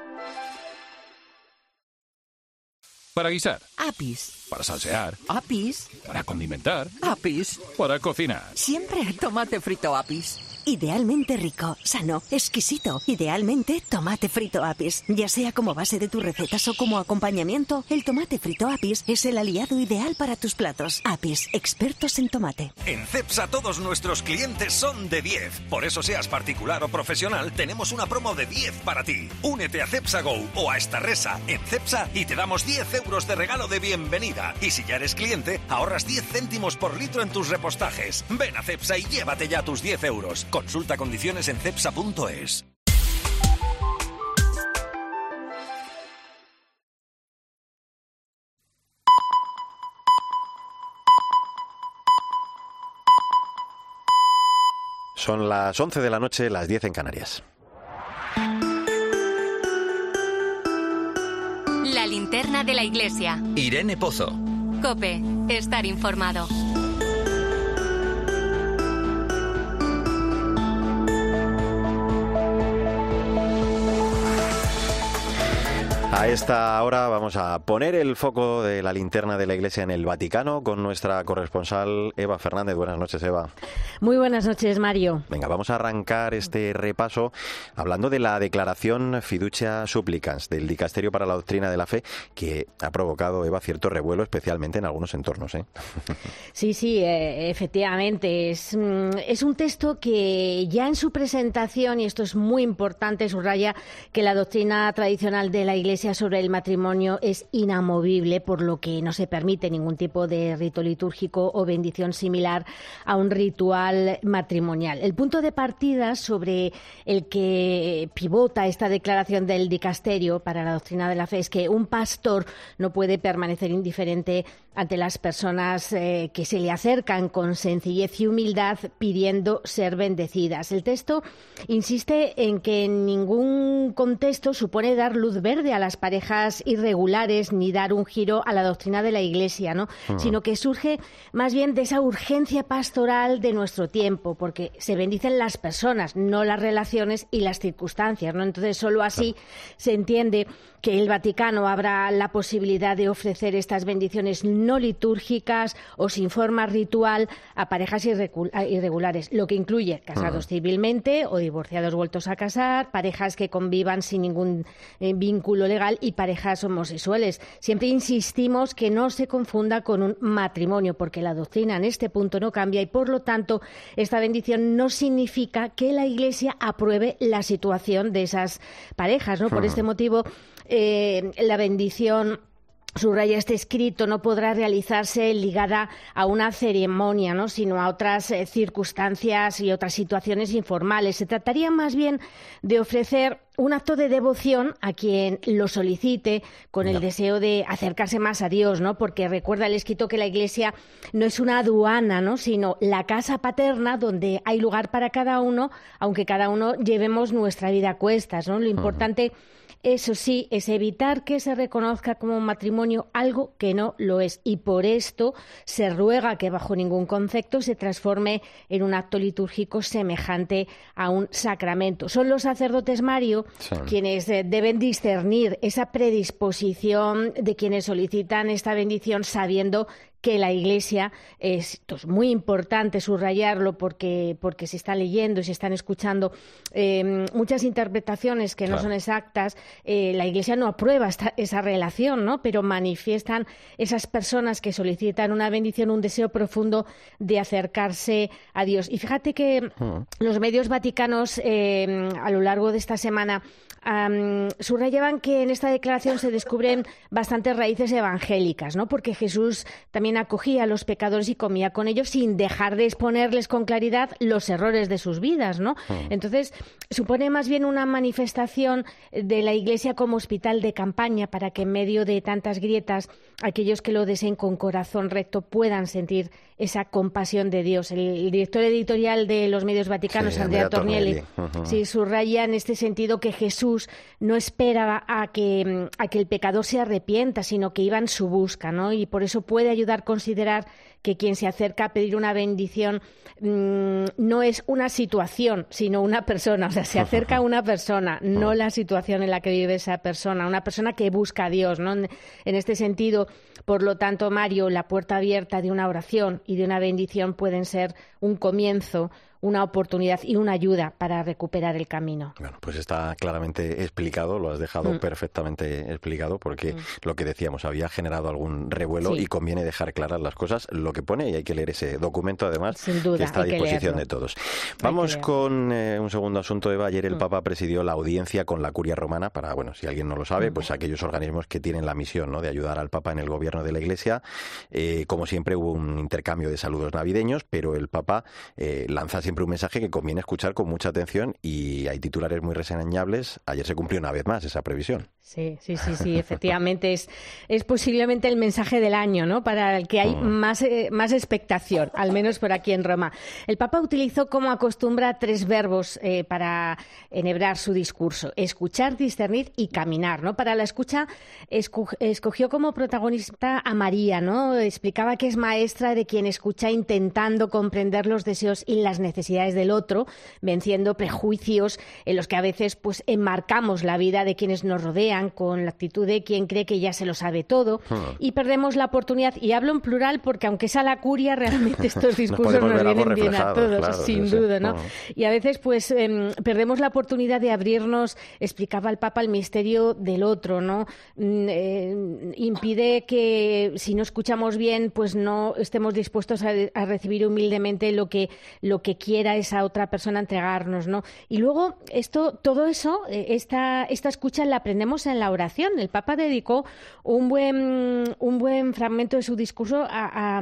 Para guisar. Apis. Para salsear. Apis. Para condimentar. Apis. Para cocinar. Siempre tomate frito Apis. Idealmente rico, sano, exquisito. Idealmente tomate frito Apis. Ya sea como base de tus recetas o como acompañamiento, el tomate frito Apis es el aliado ideal para tus platos. Apis, expertos en tomate. En CEPSA todos nuestros clientes son de 10. Por eso seas particular o profesional, tenemos una promo de 10 para ti. Únete a CEPSA Go o a esta resa en CEPSA y te damos 10 euros de regalo de bienvenida. Y si ya eres cliente, ahorras 10 céntimos por litro en tus repostajes. Ven a CEPSA y llévate ya tus 10 euros. Consulta condiciones en cepsa.es. Son las 11 de la noche, las 10 en Canarias. La linterna de la iglesia. Irene Pozo. Cope, estar informado. A esta hora vamos a poner el foco de la linterna de la iglesia en el Vaticano con nuestra corresponsal Eva Fernández. Buenas noches, Eva. Muy buenas noches, Mario. Venga, vamos a arrancar este repaso hablando de la declaración Fiducia Supplicans del Dicasterio para la Doctrina de la Fe, que ha provocado, Eva, cierto revuelo, especialmente en algunos entornos. ¿eh? Sí, sí, eh, efectivamente. Es, mm, es un texto que ya en su presentación, y esto es muy importante, subraya que la doctrina tradicional de la Iglesia sobre el matrimonio es inamovible, por lo que no se permite ningún tipo de rito litúrgico o bendición similar a un ritual matrimonial. El punto de partida sobre el que pivota esta declaración del dicasterio para la doctrina de la fe es que un pastor no puede permanecer indiferente ante las personas eh, que se le acercan con sencillez y humildad pidiendo ser bendecidas. El texto insiste en que en ningún contexto supone dar luz verde a las parejas irregulares ni dar un giro a la doctrina de la Iglesia, ¿no? Ujú. Sino que surge más bien de esa urgencia pastoral de nuestro tiempo, porque se bendicen las personas, no las relaciones y las circunstancias, ¿no? Entonces, solo así se entiende que el Vaticano habrá la posibilidad de ofrecer estas bendiciones no litúrgicas o sin forma ritual a parejas irregulares, lo que incluye casados Ujú. civilmente o divorciados vueltos a casar, parejas que convivan sin ningún eh, vínculo legal y parejas homosexuales. Siempre insistimos que no se confunda con un matrimonio, porque la doctrina en este punto no cambia y por lo tanto esta bendición no significa que la Iglesia apruebe la situación de esas parejas, ¿no? Por este motivo eh, la bendición subraya este escrito, no podrá realizarse ligada a una ceremonia, ¿no? sino a otras eh, circunstancias y otras situaciones informales. Se trataría más bien de ofrecer un acto de devoción a quien lo solicite con el deseo de acercarse más a Dios, ¿no? Porque recuerda el escrito que la Iglesia no es una aduana, ¿no? Sino la casa paterna donde hay lugar para cada uno, aunque cada uno llevemos nuestra vida a cuestas, ¿no? Lo importante eso sí, es evitar que se reconozca como matrimonio algo que no lo es. Y por esto se ruega que bajo ningún concepto se transforme en un acto litúrgico semejante a un sacramento. Son los sacerdotes, Mario, Sí. quienes eh, deben discernir esa predisposición de quienes solicitan esta bendición sabiendo que la Iglesia, esto es muy importante subrayarlo porque, porque se está leyendo y se están escuchando eh, muchas interpretaciones que no Claro. son exactas, eh, la Iglesia no aprueba esta- esa relación, ¿no? pero manifiestan esas personas que solicitan una bendición, un deseo profundo de acercarse a Dios. Y fíjate que los medios vaticanos eh, a lo largo de esta semana am, subrayaban que en esta declaración se descubren bastantes raíces evangélicas, ¿no? Porque Jesús también acogía a los pecadores y comía con ellos sin dejar de exponerles con claridad los errores de sus vidas, ¿no? Mm. Entonces, supone más bien una manifestación de la Iglesia como hospital de campaña para que en medio de tantas grietas aquellos que lo deseen con corazón recto puedan sentir esa compasión de Dios. El, director editorial de los medios vaticanos, Sí, Andrea, Tornielli, sí, subraya en este sentido que Jesús no esperaba a que, a que el pecador se arrepienta, sino que iba en su busca, ¿no? Y por eso puede ayudar a considerar que quien se acerca a pedir una bendición mm, no es una situación, sino una persona. O sea, se acerca a una persona, no la situación en la que vive esa persona. Una persona que busca a Dios, ¿no? En este sentido, por lo tanto, Mario, la puerta abierta de una oración y de una bendición pueden ser un comienzo una oportunidad y una ayuda para recuperar el camino. Bueno, pues está claramente explicado, lo has dejado mm. perfectamente explicado, porque mm. lo que decíamos había generado algún revuelo y conviene dejar claras las cosas, lo que pone, y hay que leer ese documento además, que está a disposición de todos. Vamos con eh, un segundo asunto, Eva. Ayer el mm. Papa presidió la audiencia con la Curia Romana para, bueno, si alguien no lo sabe, pues aquellos organismos que tienen la misión ¿no? de ayudar al Papa en el gobierno de la Iglesia. Eh, como siempre hubo un intercambio de saludos navideños, pero el Papa eh, lanza siempre un mensaje que conviene escuchar con mucha atención y hay titulares muy reseñables. Ayer se cumplió una vez más esa previsión. Sí, sí, sí, sí, efectivamente es, es posiblemente el mensaje del año, ¿no? Para el que hay mm. más, eh, más expectación, al menos por aquí en Roma. El Papa utilizó como acostumbra tres verbos eh, para enhebrar su discurso: escuchar, discernir y caminar, ¿no? Para la escucha escogió como protagonista a María, ¿no? Explicaba que es maestra de quien escucha intentando comprender los deseos y las necesidades del otro, venciendo prejuicios en los que a veces pues enmarcamos la vida de quienes nos rodean con la actitud de quien cree que ya se lo sabe todo ah. y perdemos la oportunidad, y hablo en plural porque aunque sea la curia, realmente estos discursos nos, vienen bien a todos, sin duda, ¿no? Ah. Y a veces pues em, perdemos la oportunidad de abrirnos, explicaba el Papa, el misterio del otro, ¿no? Mm, eh, impide que si no escuchamos bien, pues no estemos dispuestos a, recibir humildemente lo que, lo que quiera esa otra persona entregarnos, ¿no? Y luego esto, todo eso, eh, esta, esta escucha la aprendemos en la oración. El Papa dedicó un buen, un buen fragmento de su discurso a,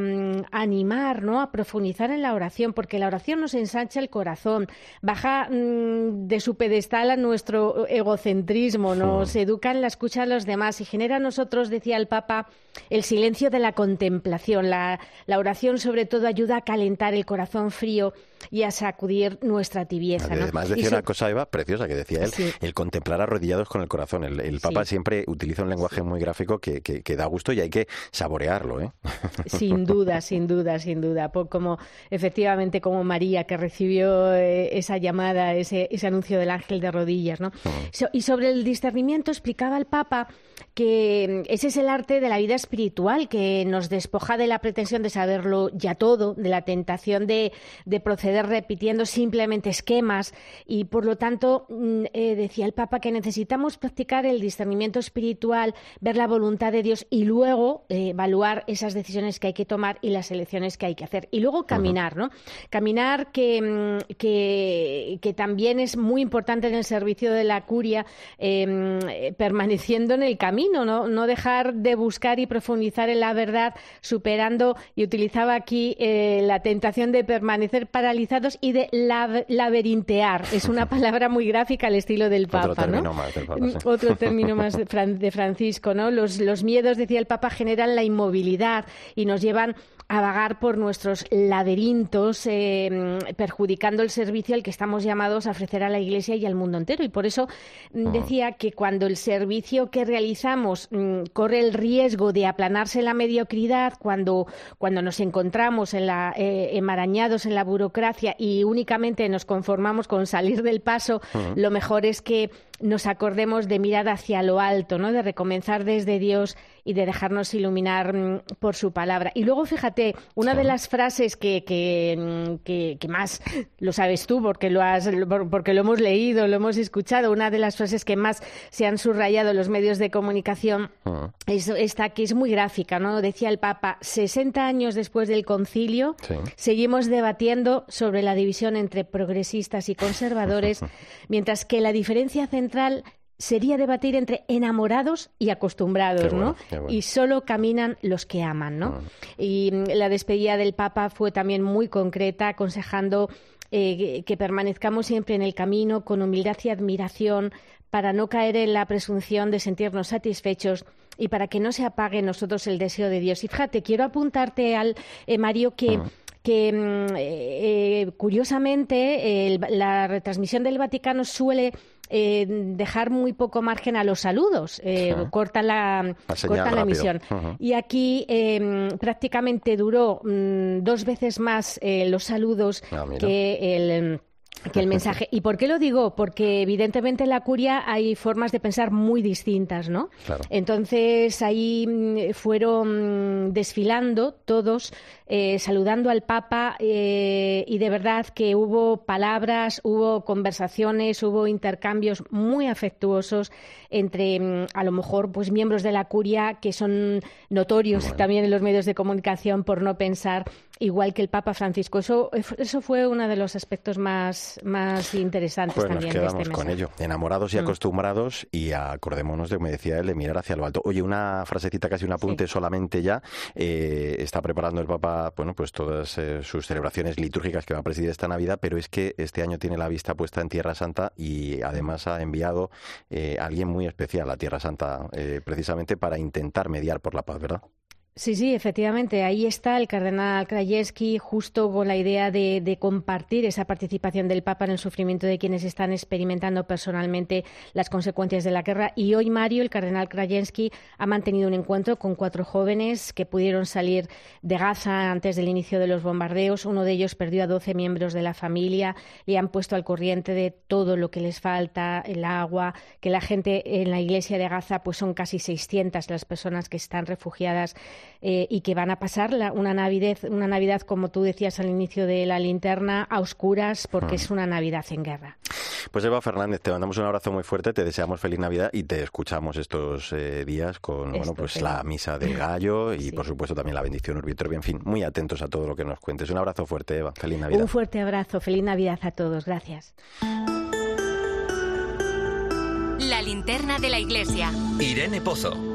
animar, ¿no? a profundizar en la oración, porque la oración nos ensancha el corazón, baja mm, de su pedestal a nuestro egocentrismo, nos educa en la escucha de los demás y genera a nosotros, decía el Papa, el silencio de la contemplación. La, la oración, sobre todo, ayuda a calentar el corazón frío y a sacudir nuestra tibieza. Además, decía una cosa, Eva, preciosa, que decía él, el contemplar arrodillados con el corazón. El, Papa siempre utiliza un lenguaje muy gráfico que, que, da gusto y hay que saborearlo. ¿eh? Sin duda, sin duda, sin duda. como efectivamente como María que recibió eh, esa llamada, ese, ese anuncio del ángel de rodillas. ¿no? Mm. y sobre el discernimiento explicaba el Papa que ese es el arte de la vida espiritual, que nos despoja de la pretensión de saberlo ya todo, de la tentación de, proceder repitiendo simplemente esquemas y, por lo tanto, mm, eh, decía el Papa que necesitamos practicar el discernimiento espiritual, ver la voluntad de Dios y luego eh, evaluar esas decisiones que hay que tomar y las elecciones que hay que hacer. Y luego caminar, ¿no? Caminar que, mm, que, que, también es muy importante en el servicio de la curia, em, eh, permaneciendo en el camino, ¿no? no dejar de buscar y profundizar en la verdad, superando, y utilizaba aquí eh, la tentación de permanecer paralizados y de laberintear. Es una palabra muy gráfica al estilo del Papa. Otro término más del Papa. Otro término más de, Francisco. ¿no? Los, los miedos, decía el Papa, generan la inmovilidad y nos llevan a vagar por nuestros laberintos, eh, perjudicando el servicio al que estamos llamados a ofrecer a la Iglesia y al mundo entero. Y por eso mm, decía que cuando el servicio que realizamos mm, corre el riesgo de aplanarse la mediocridad, cuando, cuando nos encontramos en la, eh, enmarañados en la burocracia y únicamente nos conformamos con salir del paso, lo mejor es que nos acordemos de mirar hacia lo alto, ¿no? de recomenzar desde Dios y de dejarnos iluminar mm, por su palabra. Y luego, fíjate, una de las frases que, mm, que, que, más lo sabes tú porque lo, has, porque lo hemos leído, lo hemos escuchado, una de las frases que más se han subrayado en los medios de comunicación ah. es esta que es muy gráfica, ¿no? Decía el Papa, 60 años después del concilio, seguimos debatiendo sobre la división entre progresistas y conservadores, mientras que la diferencia central sería debatir entre enamorados y acostumbrados, ¿no? Y solo caminan los que aman, ¿no? Ah. Y mm, la despedida del Papa fue también muy concreta, aconsejando eh, que permanezcamos siempre en el camino con humildad y admiración para no caer en la presunción de sentirnos satisfechos y para que no se apague en nosotros el deseo de Dios. Y fíjate, quiero apuntarte al eh, Mario que ah que mm, eh, curiosamente la retransmisión del Vaticano suele eh, dejar muy poco margen a los saludos, eh, cortan la, cortan la emisión. Y aquí em, prácticamente duró mm, dos veces más eh, los saludos ah, que el que el mensaje. ¿Y por qué lo digo? Porque evidentemente en la curia hay formas de pensar muy distintas, ¿no? Entonces ahí mm, fueron desfilando todos, eh, saludando al Papa eh, y de verdad que hubo palabras, hubo conversaciones, hubo intercambios muy afectuosos entre mm, a lo mejor pues miembros de la curia que son notorios también en los medios de comunicación por no pensar igual que el Papa Francisco. Eso, eso fue uno de los aspectos más, más interesantes pues también nos quedamos de este con ello, enamorados y mm. acostumbrados y acordémonos de, como decía él, de mirar hacia lo alto. Oye, una frasecita, casi un apunte solamente ya. Eh, está preparando el Papa, bueno, pues todas eh, sus celebraciones litúrgicas que va a presidir esta Navidad, pero es que este año tiene la vista puesta en Tierra Santa y además ha enviado eh, a alguien muy especial a Tierra Santa, precisamente para intentar mediar por la paz, ¿verdad? Sí, sí, efectivamente. Ahí está el cardenal Krajewski justo con la idea de, compartir esa participación del Papa en el sufrimiento de quienes están experimentando personalmente las consecuencias de la guerra. Y hoy, Mario, el cardenal Krajewski ha mantenido un encuentro con cuatro jóvenes que pudieron salir de Gaza antes del inicio de los bombardeos. Uno de ellos perdió a doce miembros de la familia y han puesto al corriente de todo lo que les falta, el agua, que la gente en la iglesia de Gaza, pues son casi 600 las personas que están refugiadas eh, y que van a pasar una, Navidad, una Navidad, como tú decías al inicio de la linterna, a oscuras porque es una Navidad en guerra. Pues Eva Fernández, te mandamos un abrazo muy fuerte, te deseamos feliz Navidad y te escuchamos estos eh, días con bueno, pues la misa del gallo y por supuesto también la bendición Urbitro. En fin, muy atentos a todo lo que nos cuentes. Un abrazo fuerte, Eva. Feliz Navidad. Un fuerte abrazo. Feliz Navidad a todos. Gracias. La linterna de la iglesia. Irene Pozo.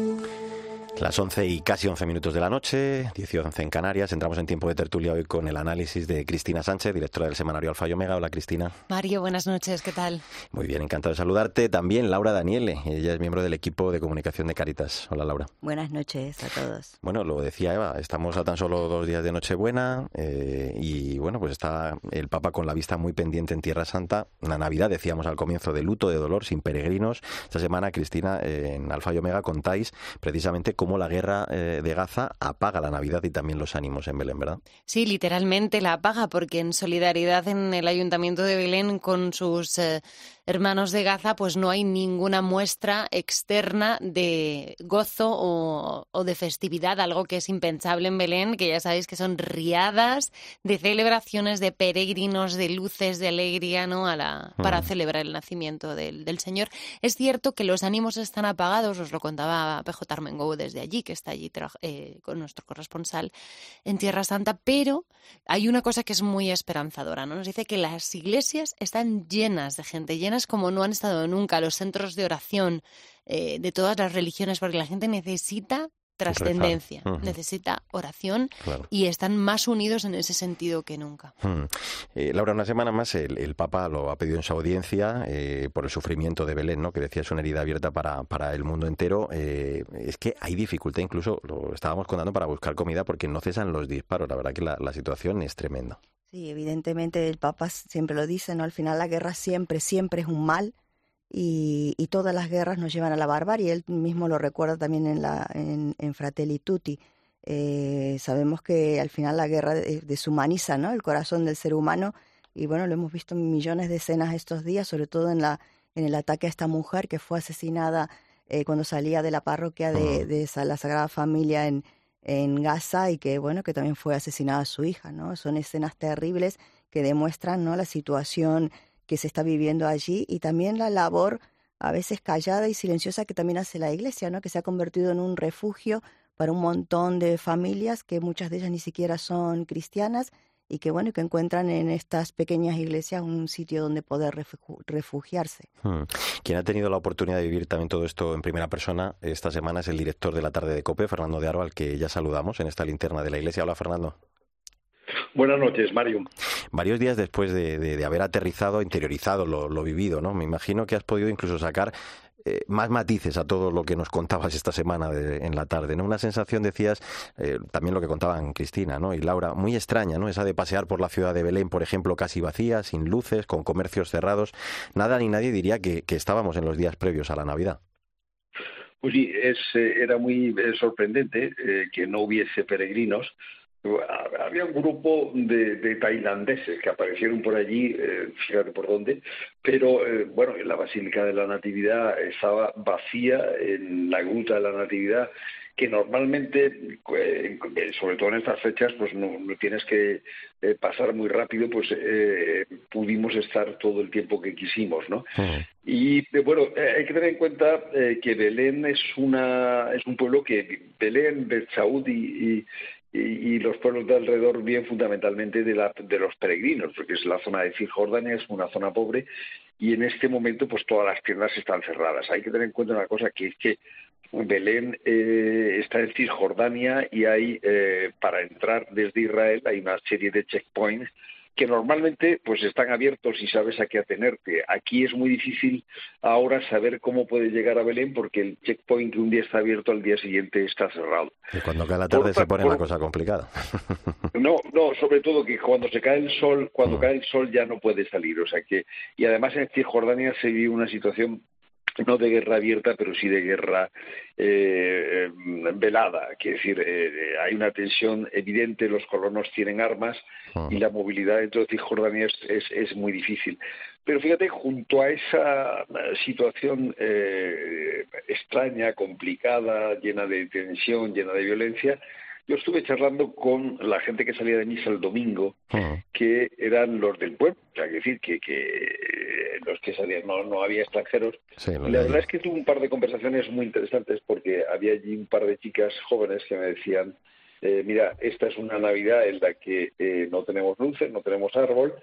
Las 11 y casi 11 minutos de la noche, 10 y 11 en Canarias. Entramos en tiempo de tertulia hoy con el análisis de Cristina Sánchez, directora del semanario Alfa y Omega. Hola, Cristina. Mario, buenas noches. ¿Qué tal? Muy bien, encantado de saludarte. También Laura Daniele. Ella es miembro del equipo de comunicación de Caritas. Hola, Laura. Buenas noches a todos. Bueno, lo decía Eva, estamos a tan solo dos días de Nochebuena eh, y bueno, pues está el Papa con la vista muy pendiente en Tierra Santa. Una Navidad, decíamos al comienzo, de luto, de dolor, sin peregrinos. Esta semana, Cristina, en Alfa y Omega contáis precisamente cómo la guerra... Eh, de Gaza apaga la Navidad y también los ánimos en Belén, ¿verdad? Sí, literalmente la apaga porque en solidaridad en el Ayuntamiento de Belén con sus eh, hermanos de Gaza, pues no hay ninguna muestra externa de gozo o, de festividad, algo que es impensable en Belén, que ya sabéis que son riadas de celebraciones, de peregrinos, de luces, de alegría, ¿no? A la, para mm. celebrar el nacimiento del, Señor. Es cierto que los ánimos están apagados, os lo contaba PJ Armengou desde allí, que está allí eh, con nuestro corresponsal en Tierra Santa, pero hay una cosa que es muy esperanzadora, ¿no? Nos dice que las iglesias están llenas de gente, como no han estado nunca, los centros de oración eh, de todas las religiones, porque la gente necesita trascendencia, necesita oración y están más unidos en ese sentido que nunca. Eh, Laura, una semana más el, Papa lo ha pedido en su audiencia eh, por el sufrimiento de Belén, ¿no? que decía es una herida abierta para, para el mundo entero. es que hay dificultad, incluso lo estábamos contando, para buscar comida porque no cesan los disparos. La verdad que la situación es tremenda. Sí, evidentemente el Papa siempre lo dice, ¿no? Al final la guerra siempre, siempre es un mal y, y todas las guerras nos llevan a la barbarie. Él mismo lo recuerda también en, la, en, en Fratelli Tutti. Eh, sabemos que al final la guerra deshumaniza ¿no? el corazón del ser humano y bueno, lo hemos visto en millones de escenas estos días, sobre todo en, la, en el ataque a esta mujer que fue asesinada eh, cuando salía de la parroquia de, de la Sagrada Familia en, en Gaza y que bueno que también fue asesinada su hija no son escenas terribles que demuestran no la situación que se está viviendo allí y también la labor a veces callada y silenciosa que también hace la iglesia no que se ha convertido en un refugio para un montón de familias que muchas de ellas ni siquiera son cristianas y que bueno que encuentran en estas pequeñas iglesias un sitio donde poder refugiarse. Hmm. Quien ha tenido la oportunidad de vivir también todo esto en primera persona esta semana es el director de la tarde de COPE, Fernando de Aro, al que ya saludamos en esta linterna de la iglesia. Hola, Fernando. Buenas noches, Mario. Varios días después de, haber aterrizado, interiorizado lo, lo, vivido, ¿no? Me imagino que has podido incluso sacar eh, más matices a todo lo que nos contabas esta semana en la tarde, ¿no? Una sensación, decías, eh, también lo que contaban Cristina ¿no? y Laura, muy extraña, ¿no? Esa de pasear por la ciudad de Belén, por ejemplo, casi vacía, sin luces, con comercios cerrados. Nada ni nadie diría que, estábamos en los días previos a la Navidad. Pues sí, es, era muy sorprendente que no hubiese peregrinos había un grupo de, tailandeses que aparecieron por allí, eh, fíjate por dónde, pero eh, bueno, la Basílica de la Natividad estaba vacía en la gruta de la Natividad, que normalmente, eh, sobre todo en estas fechas, pues no, tienes que pasar muy rápido, pues pudimos estar todo el tiempo que quisimos, ¿no? Y bueno, hay que tener en cuenta que Belén es una es un pueblo que Belén, Betsaúd y, y, los pueblos de alrededor bien fundamentalmente de, la, de los peregrinos, porque es la zona de Cisjordania, es una zona pobre y en este momento pues todas las tiendas están cerradas. Hay que tener en cuenta una cosa que es que Belén eh, está en Cisjordania y hay eh, para entrar desde Israel hay una serie de checkpoints que normalmente pues están abiertos y sabes a qué atenerte. Aquí es muy difícil ahora saber cómo puedes llegar a Belén porque el checkpoint que un día está abierto al día siguiente está cerrado. Y cuando cae la tarde se pone la cosa complicada. No, no, sobre todo que cuando se cae el sol, cuando mm. cae el sol ya no puede salir, o sea que y además en Cisjordania se vive una situación no de guerra abierta, pero sí de guerra eh, velada. Quiere decir, eh, hay una tensión evidente, los colonos tienen armas y la movilidad dentro de Cisjordania es, es, muy difícil. Pero fíjate, junto a esa situación eh, extraña, complicada, llena de tensión, llena de violencia, yo estuve charlando con la gente que salía de misa el domingo, que eran los del pueblo, o sea, decir que, que los que salían no, no había extranjeros. y la verdad es que tuve un par de conversaciones muy interesantes porque había allí un par de chicas jóvenes que me decían, eh, mira, esta es una Navidad en la que eh, no tenemos luces, no tenemos árbol,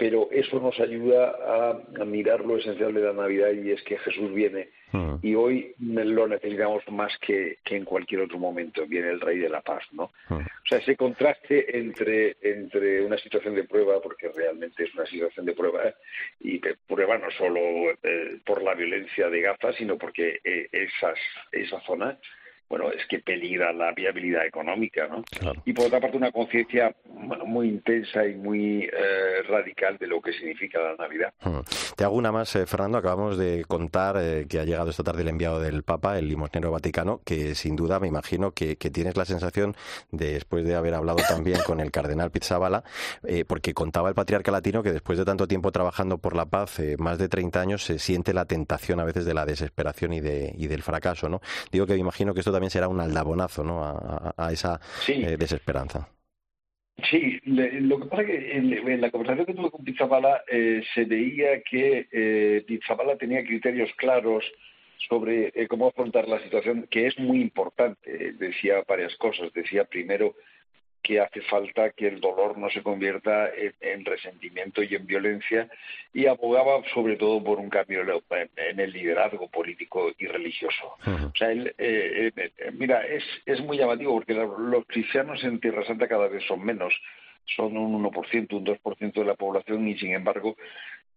pero eso nos ayuda a, mirar lo esencial de la Navidad y es que Jesús viene hmm. y hoy lo necesitamos más que, en cualquier otro momento, viene el Rey de la Paz, ¿no? Hmm. O sea, ese contraste entre, entre una situación de prueba, porque realmente es una situación de prueba, y de prueba no solo eh, por la violencia de Gaza, sino porque eh, esas, esa zona bueno, es que peligra la viabilidad económica, ¿no? Y por otra parte una conciencia muy intensa y muy eh, radical de lo que significa la Navidad. Te hago una más, eh, Fernando. Acabamos de contar eh, que ha llegado esta tarde el enviado del Papa, el limosnero vaticano, que sin duda me imagino que, tienes la sensación, después de haber hablado también con el cardenal Pizzabala, porque contaba el patriarca latino que después de tanto tiempo trabajando por la paz, más de 30 años, se siente la tentación a veces de la desesperación y, de, y del fracaso, ¿no? Digo que me imagino que esto también será un aldabonazo ¿no? a, esa eh, desesperanza. Sí, lo que pasa es que en, la conversación que tuve con Pizzabala eh, se veía que eh, Pizzabala tenía criterios claros sobre eh, cómo afrontar la situación, que es muy importante. Decía varias cosas. Decía primero que hace falta que el dolor no se convierta en, resentimiento y en violencia y abogaba sobre todo por un cambio en el liderazgo político y religioso. O sea, él, eh, eh, mira, es, es muy llamativo porque los cristianos en Tierra Santa cada vez son menos, son un 1%, un 2% de la población y sin embargo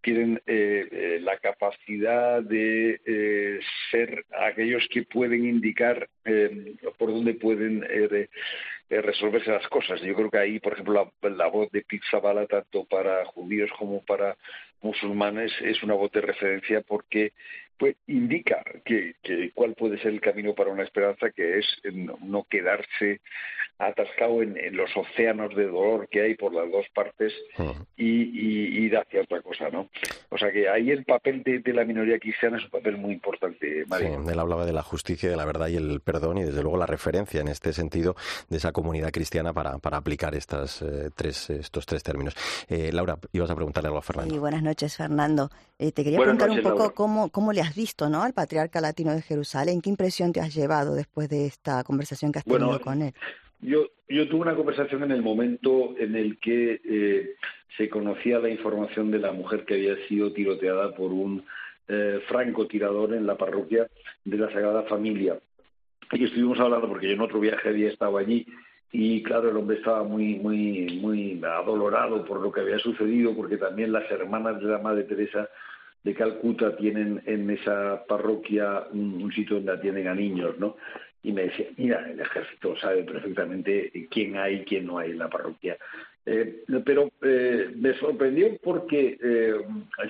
tienen eh, la capacidad de ser aquellos que pueden indicar por dónde pueden eh, resolverse las cosas. Yo creo que ahí, por ejemplo, la, voz de Pizzabala, tanto para judíos como para musulmanes, es una voz de referencia porque pues, indica que, cuál puede ser el camino para una esperanza, que es no quedarse atascado en, los océanos de dolor que hay por las dos partes y, ir hacia otra cosa, ¿no? O sea que ahí el papel de, la minoría cristiana es un papel muy importante, Mario. él hablaba de la justicia, de la verdad y el perdón y desde luego la referencia en este sentido de esa comunidad cristiana para, para aplicar estas, eh, tres, estos tres términos. Eh, Laura, ibas a preguntarle algo a Fernando. buenas noches, Fernando. Eh, te quería preguntar un poco cómo, cómo le has visto ¿no? al patriarca latino de Jerusalén. ¿Qué impresión te has llevado después de esta conversación que has tenido con él? Yo, yo tuve una conversación en el momento en el que eh, se conocía la información de la mujer que había sido tiroteada por un eh, francotirador en la parroquia de la Sagrada Familia. Y estuvimos hablando porque yo en otro viaje había estado allí y claro, el hombre estaba muy, muy, muy adolorado por lo que había sucedido, porque también las hermanas de la Madre Teresa de Calcuta tienen en esa parroquia un, sitio donde atienden a niños, ¿no? Y me decía, mira, el ejército sabe perfectamente quién hay y quién no hay en la parroquia. Eh, pero eh, me sorprendió porque, eh,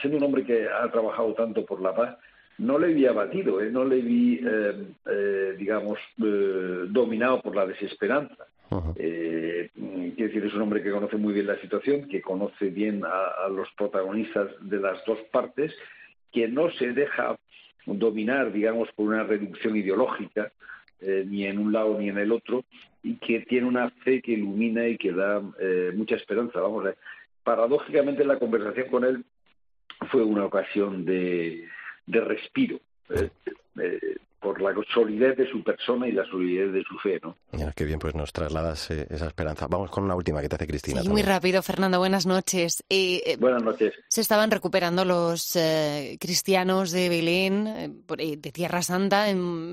siendo un hombre que ha trabajado tanto por la paz, no le vi abatido, eh, no le vi, digamos, dominado por la desesperanza. Eh, quiero decir, es un hombre que conoce muy bien la situación, que conoce bien a, los protagonistas de las dos partes, que no se deja dominar, digamos, por una reducción ideológica, eh, ni en un lado ni en el otro, y que tiene una fe que ilumina y que da eh, mucha esperanza. Vamos, paradójicamente la conversación con él fue una ocasión de, de respiro. Eh, por la solidez de su persona y la solidez de su fe, ¿no? Mira, qué bien, pues nos trasladas eh, esa esperanza. Vamos con una última que te hace Cristina. muy rápido, Fernando, buenas noches. Eh, buenas noches. Se estaban recuperando los cristianos de Belén, de Tierra Santa,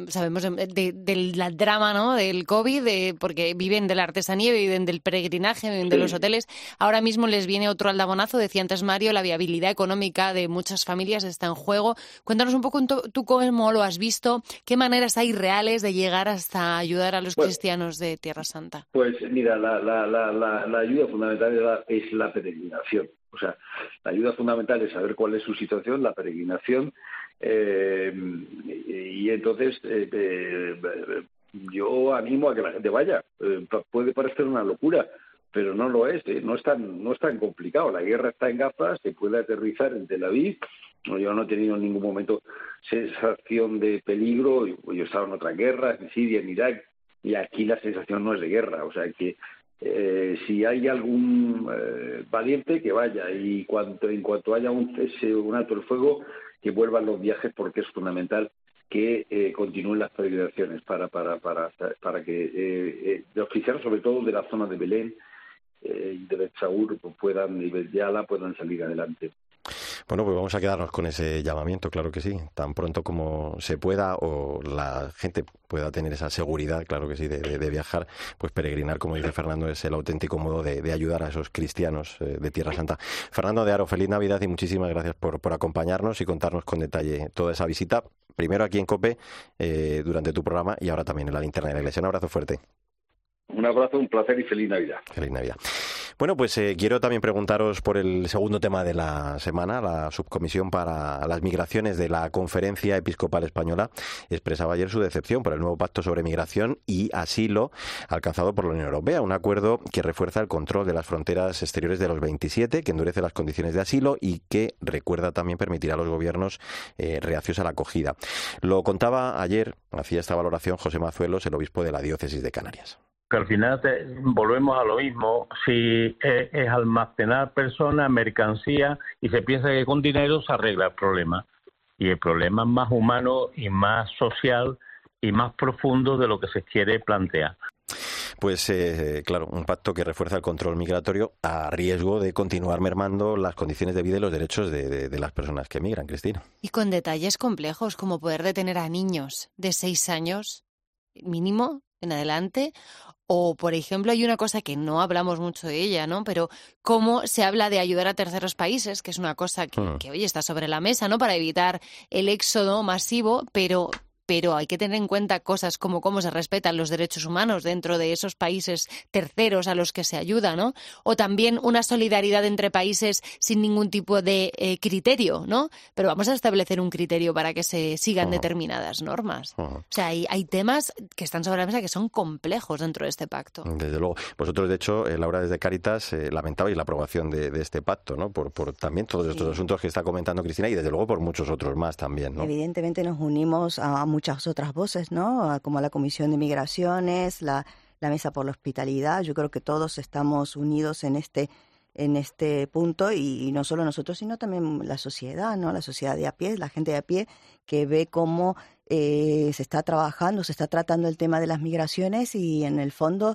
sabemos del drama, ¿no?, del COVID, porque viven de la artesanía, viven del peregrinaje, viven de los hoteles. Ahora mismo les viene otro aldabonazo, decía antes Mario, la viabilidad económica de muchas familias está en juego. Cuéntanos un poco tú cómo lo has visto, ¿Qué maneras hay reales de llegar hasta ayudar a los cristianos de Tierra Santa? Pues mira, la, ayuda fundamental es la, peregrinación. O sea, la ayuda fundamental es saber cuál es su situación, la peregrinación. Eh, y entonces eh, yo animo a que la gente vaya. Eh, puede parecer una locura, pero no lo es. No, es tan, no es tan complicado. La guerra está en Gaza, se puede aterrizar en Tel Aviv yo no he tenido en ningún momento sensación de peligro. Yo, he estado en otras guerras, en Siria, en Irak, y aquí la sensación no es de guerra. O sea que eh, si hay algún eh, valiente, que vaya. Y cuanto, en cuanto haya un cese, un alto el fuego, que vuelvan los viajes porque es fundamental que eh, continúen las peregrinaciones para, para, para, para que los cristianos, sobre todo de la zona de Belén y de Betsaur, puedan, y Yala, puedan salir adelante. Bueno, pues vamos a quedarnos con ese llamamiento, claro que sí, tan pronto como se pueda o la gente pueda tener esa seguridad, claro que sí, de, viajar, pues peregrinar, como dice Fernando, es el auténtico modo de, ayudar a esos cristianos eh, de Tierra Santa. Fernando de Aro, feliz Navidad y muchísimas gracias por, acompañarnos y contarnos con detalle toda esa visita, primero aquí en COPE, eh, durante tu programa y ahora también en la linterna de la iglesia. Un abrazo fuerte. Un abrazo, un placer y feliz Navidad. Feliz Navidad. Bueno, pues eh, quiero también preguntaros por el segundo tema de la semana. La subcomisión para las migraciones de la Conferencia Episcopal Española expresaba ayer su decepción por el nuevo pacto sobre migración y asilo alcanzado por la Unión Europea. Un acuerdo que refuerza el control de las fronteras exteriores de los 27, que endurece las condiciones de asilo y que recuerda también permitirá a los gobiernos eh, reacios a la acogida. Lo contaba ayer, hacía esta valoración José Mazuelos, el obispo de la diócesis de Canarias que al final volvemos a lo mismo. Si es, almacenar personas, mercancía, y se piensa que con dinero se arregla el problema. Y el problema es más humano y más social y más profundo de lo que se quiere plantear. Pues eh, claro, un pacto que refuerza el control migratorio a riesgo de continuar mermando las condiciones de vida y los derechos de, de las personas que emigran, Cristina. Y con detalles complejos como poder detener a niños de seis años mínimo en adelante o, por ejemplo, hay una cosa que no hablamos mucho de ella, ¿no? Pero cómo se habla de ayudar a terceros países, que es una cosa que, que hoy está sobre la mesa, ¿no? Para evitar el éxodo masivo, pero pero hay que tener en cuenta cosas como cómo se respetan los derechos humanos dentro de esos países terceros a los que se ayuda, ¿no? O también una solidaridad entre países sin ningún tipo de eh, criterio, ¿no? Pero vamos a establecer un criterio para que se sigan determinadas normas. O sea, hay, hay, temas que están sobre la mesa que son complejos dentro de este pacto. Desde luego. Vosotros, de hecho, eh, Laura, desde Caritas, eh, lamentabais la aprobación de, este pacto, ¿no? Por, por también todos estos asuntos que está comentando Cristina y, desde luego, por muchos otros más también, ¿no? Evidentemente nos unimos a, a muchas otras voces, ¿no? Como la Comisión de Migraciones, la, la Mesa por la Hospitalidad. Yo creo que todos estamos unidos en este en este punto y, no solo nosotros sino también la sociedad no la sociedad de a pie la gente de a pie que ve cómo eh, se está trabajando se está tratando el tema de las migraciones y en el fondo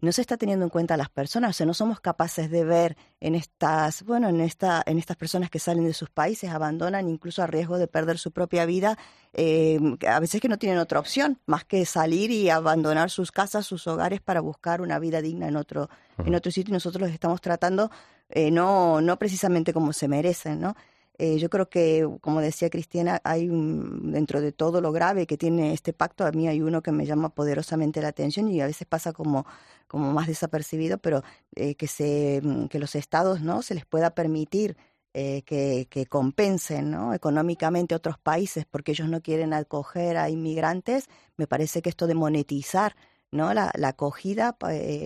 no se está teniendo en cuenta a las personas, o sea, no somos capaces de ver en estas, bueno, en esta, en estas personas que salen de sus países, abandonan incluso a riesgo de perder su propia vida, eh, a veces que no tienen otra opción más que salir y abandonar sus casas, sus hogares para buscar una vida digna en otro, en otro sitio y nosotros los estamos tratando eh, no, no precisamente como se merecen, ¿no? Eh, yo creo que, como decía Cristina, hay dentro de todo lo grave que tiene este pacto, a mí hay uno que me llama poderosamente la atención y a veces pasa como, como más desapercibido, pero eh, que, se, mm, que los estados no se les pueda permitir eh, que, que, compensen ¿no? económicamente otros países porque ellos no quieren acoger a inmigrantes, me parece que esto de monetizar ¿no? la, la acogida,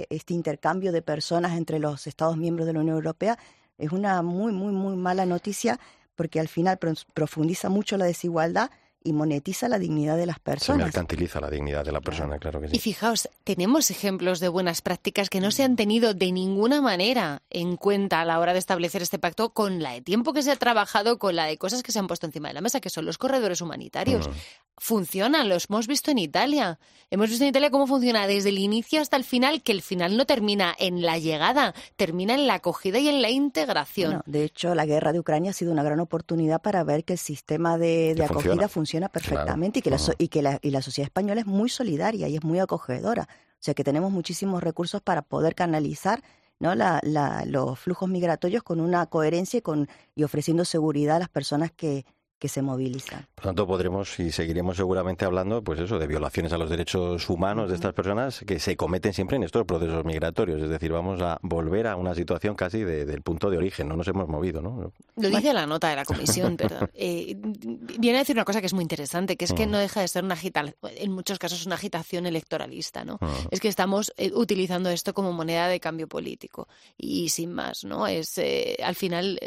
este intercambio de personas entre los Estados miembros de la Unión Europea, es una muy, muy, muy mala noticia porque al final profundiza mucho la desigualdad y monetiza la dignidad de las personas. Se mercantiliza la dignidad de la persona, claro que sí. Y fijaos, tenemos ejemplos de buenas prácticas que no se han tenido de ninguna manera en cuenta a la hora de establecer este pacto con la de tiempo que se ha trabajado, con la de cosas que se han puesto encima de la mesa, que son los corredores humanitarios. Funcionan, los hemos visto en Italia. Hemos visto en Italia cómo funciona desde el inicio hasta el final, que el final no termina en la llegada, termina en la acogida y en la integración. de hecho, la guerra de Ucrania ha sido una gran oportunidad para ver que el sistema de, acogida funciona funciona perfectamente y, que la, y que la, y la sociedad española es muy solidaria y es muy acogedora. O sea que tenemos muchísimos recursos para poder canalizar ¿no? La, la, los flujos migratorios con una coherencia y, con, y ofreciendo seguridad a las personas que, que se movilizan. Por tanto, podremos y seguiremos seguramente hablando, pues eso, de violaciones a los derechos humanos de estas personas que se cometen siempre en estos procesos migratorios. Es decir, vamos a volver a una situación casi del punto de origen. No nos hemos movido, ¿no? Lo dice la nota de la comisión, perdón. Eh, viene a decir una cosa que es muy interesante, que es que mm. no deja de ser una agitación, en muchos casos una agitación electoralista, ¿no? Mm. Es que estamos eh, utilizando esto como moneda de cambio político y sin más, ¿no? Es eh, al final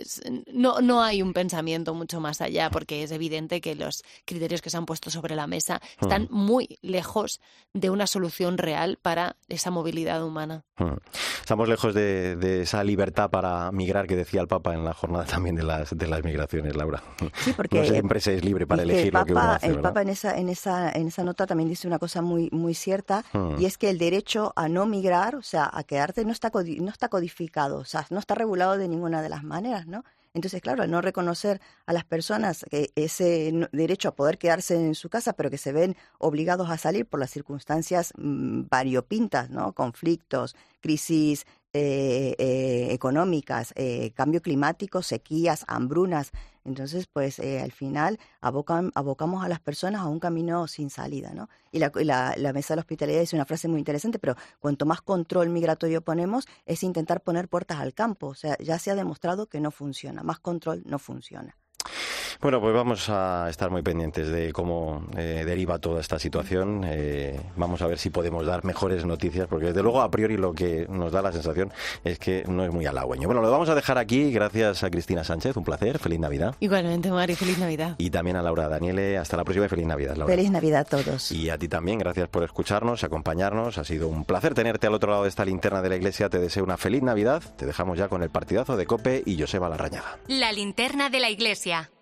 no no hay un pensamiento mucho más allá porque es evidente que los criterios que se han puesto sobre la mesa están hmm. muy lejos de una solución real para esa movilidad humana. Hmm. Estamos lejos de, esa libertad para migrar que decía el Papa en la jornada también de las, de las migraciones, Laura. Sí, porque no siempre se es libre para elegir lo que uno hace. El Papa en esa, en, esa, en esa nota también dice una cosa muy, muy cierta hmm. y es que el derecho a no migrar, o sea, a quedarte, no está, no está codificado, o sea, no está regulado de ninguna de las maneras, ¿no? Entonces, claro, al no reconocer a las personas ese derecho a poder quedarse en su casa, pero que se ven obligados a salir por las circunstancias mm, variopintas, ¿no? Conflictos, crisis eh, eh, económicas, eh, cambio climático, sequías, hambrunas. Entonces, pues al final abocamos a las personas a un camino sin salida, ¿no? Y la, la, mesa de la hospitalidad dice una frase muy interesante, pero cuanto más control migratorio ponemos, es intentar poner puertas al campo. O sea, ya se ha demostrado que no funciona. Más control no funciona. Bueno, pues vamos a estar muy pendientes de cómo eh, deriva toda esta situación. Eh, vamos a ver si podemos dar mejores noticias, porque desde luego a priori lo que nos da la sensación es que no es muy halagüeño. Bueno, lo vamos a dejar aquí. Gracias a Cristina Sánchez, un placer. Feliz Navidad. Igualmente, Mari, feliz Navidad. Y también a Laura Daniele. Hasta la próxima y feliz Navidad, Laura. Feliz Navidad a todos. Y a ti también, gracias por escucharnos, acompañarnos. Ha sido un placer tenerte al otro lado de esta linterna de la iglesia. Te deseo una feliz Navidad. Te dejamos ya con el partidazo de Cope y Joseba Larrañaga. La linterna de la iglesia.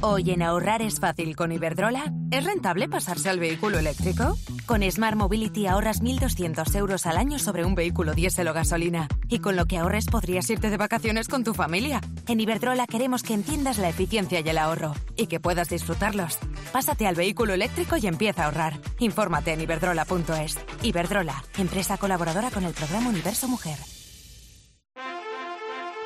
Hoy en ahorrar es fácil con Iberdrola. ¿Es rentable pasarse al vehículo eléctrico? Con Smart Mobility ahorras 1.200 euros al año sobre un vehículo diésel o gasolina. Y con lo que ahorres podrías irte de vacaciones con tu familia. En Iberdrola queremos que entiendas la eficiencia y el ahorro. Y que puedas disfrutarlos. Pásate al vehículo eléctrico y empieza a ahorrar. Infórmate en iberdrola.es. Iberdrola, empresa colaboradora con el programa Universo Mujer.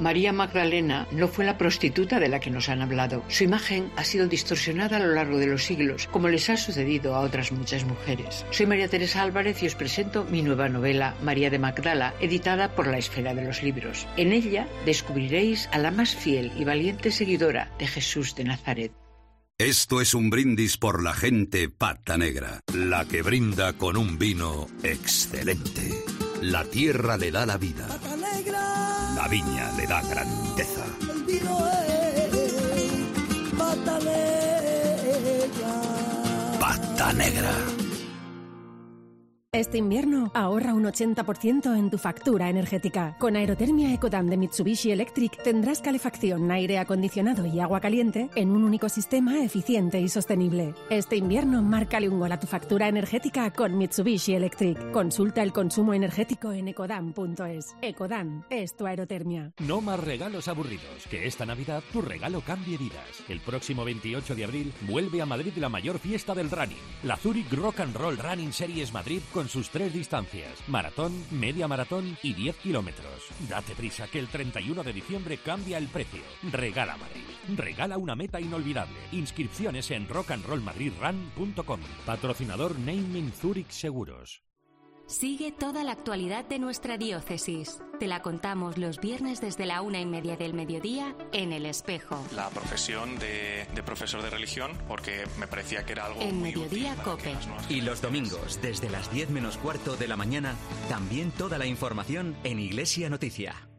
María Magdalena no fue la prostituta de la que nos han hablado. Su imagen ha sido distorsionada a lo largo de los siglos, como les ha sucedido a otras muchas mujeres. Soy María Teresa Álvarez y os presento mi nueva novela, María de Magdala, editada por la Esfera de los Libros. En ella descubriréis a la más fiel y valiente seguidora de Jesús de Nazaret. Esto es un brindis por la gente pata negra, la que brinda con un vino excelente. La tierra le da la vida la viña le da grandeza. El vino es pata negra. Pata negra. Este invierno ahorra un 80% en tu factura energética. Con Aerotermia Ecodam de Mitsubishi Electric tendrás calefacción, aire acondicionado y agua caliente en un único sistema eficiente y sostenible. Este invierno márcale un gol a tu factura energética con Mitsubishi Electric. Consulta el consumo energético en ecodam.es. Ecodam es tu aerotermia. No más regalos aburridos. Que esta Navidad tu regalo cambie vidas. El próximo 28 de abril vuelve a Madrid la mayor fiesta del running. La Zurich Rock and Roll Running Series Madrid con sus tres distancias, maratón, media maratón y 10 kilómetros. Date prisa que el 31 de diciembre cambia el precio. Regala Madrid. Regala una meta inolvidable. Inscripciones en rockandrollmadridrun.com. Patrocinador Naming Zurich Seguros. Sigue toda la actualidad de nuestra diócesis. Te la contamos los viernes desde la una y media del mediodía en El Espejo. La profesión de, de profesor de religión, porque me parecía que era algo En muy Mediodía útil Cope. Y los domingos, desde las 10 menos cuarto de la mañana, también toda la información en Iglesia Noticia.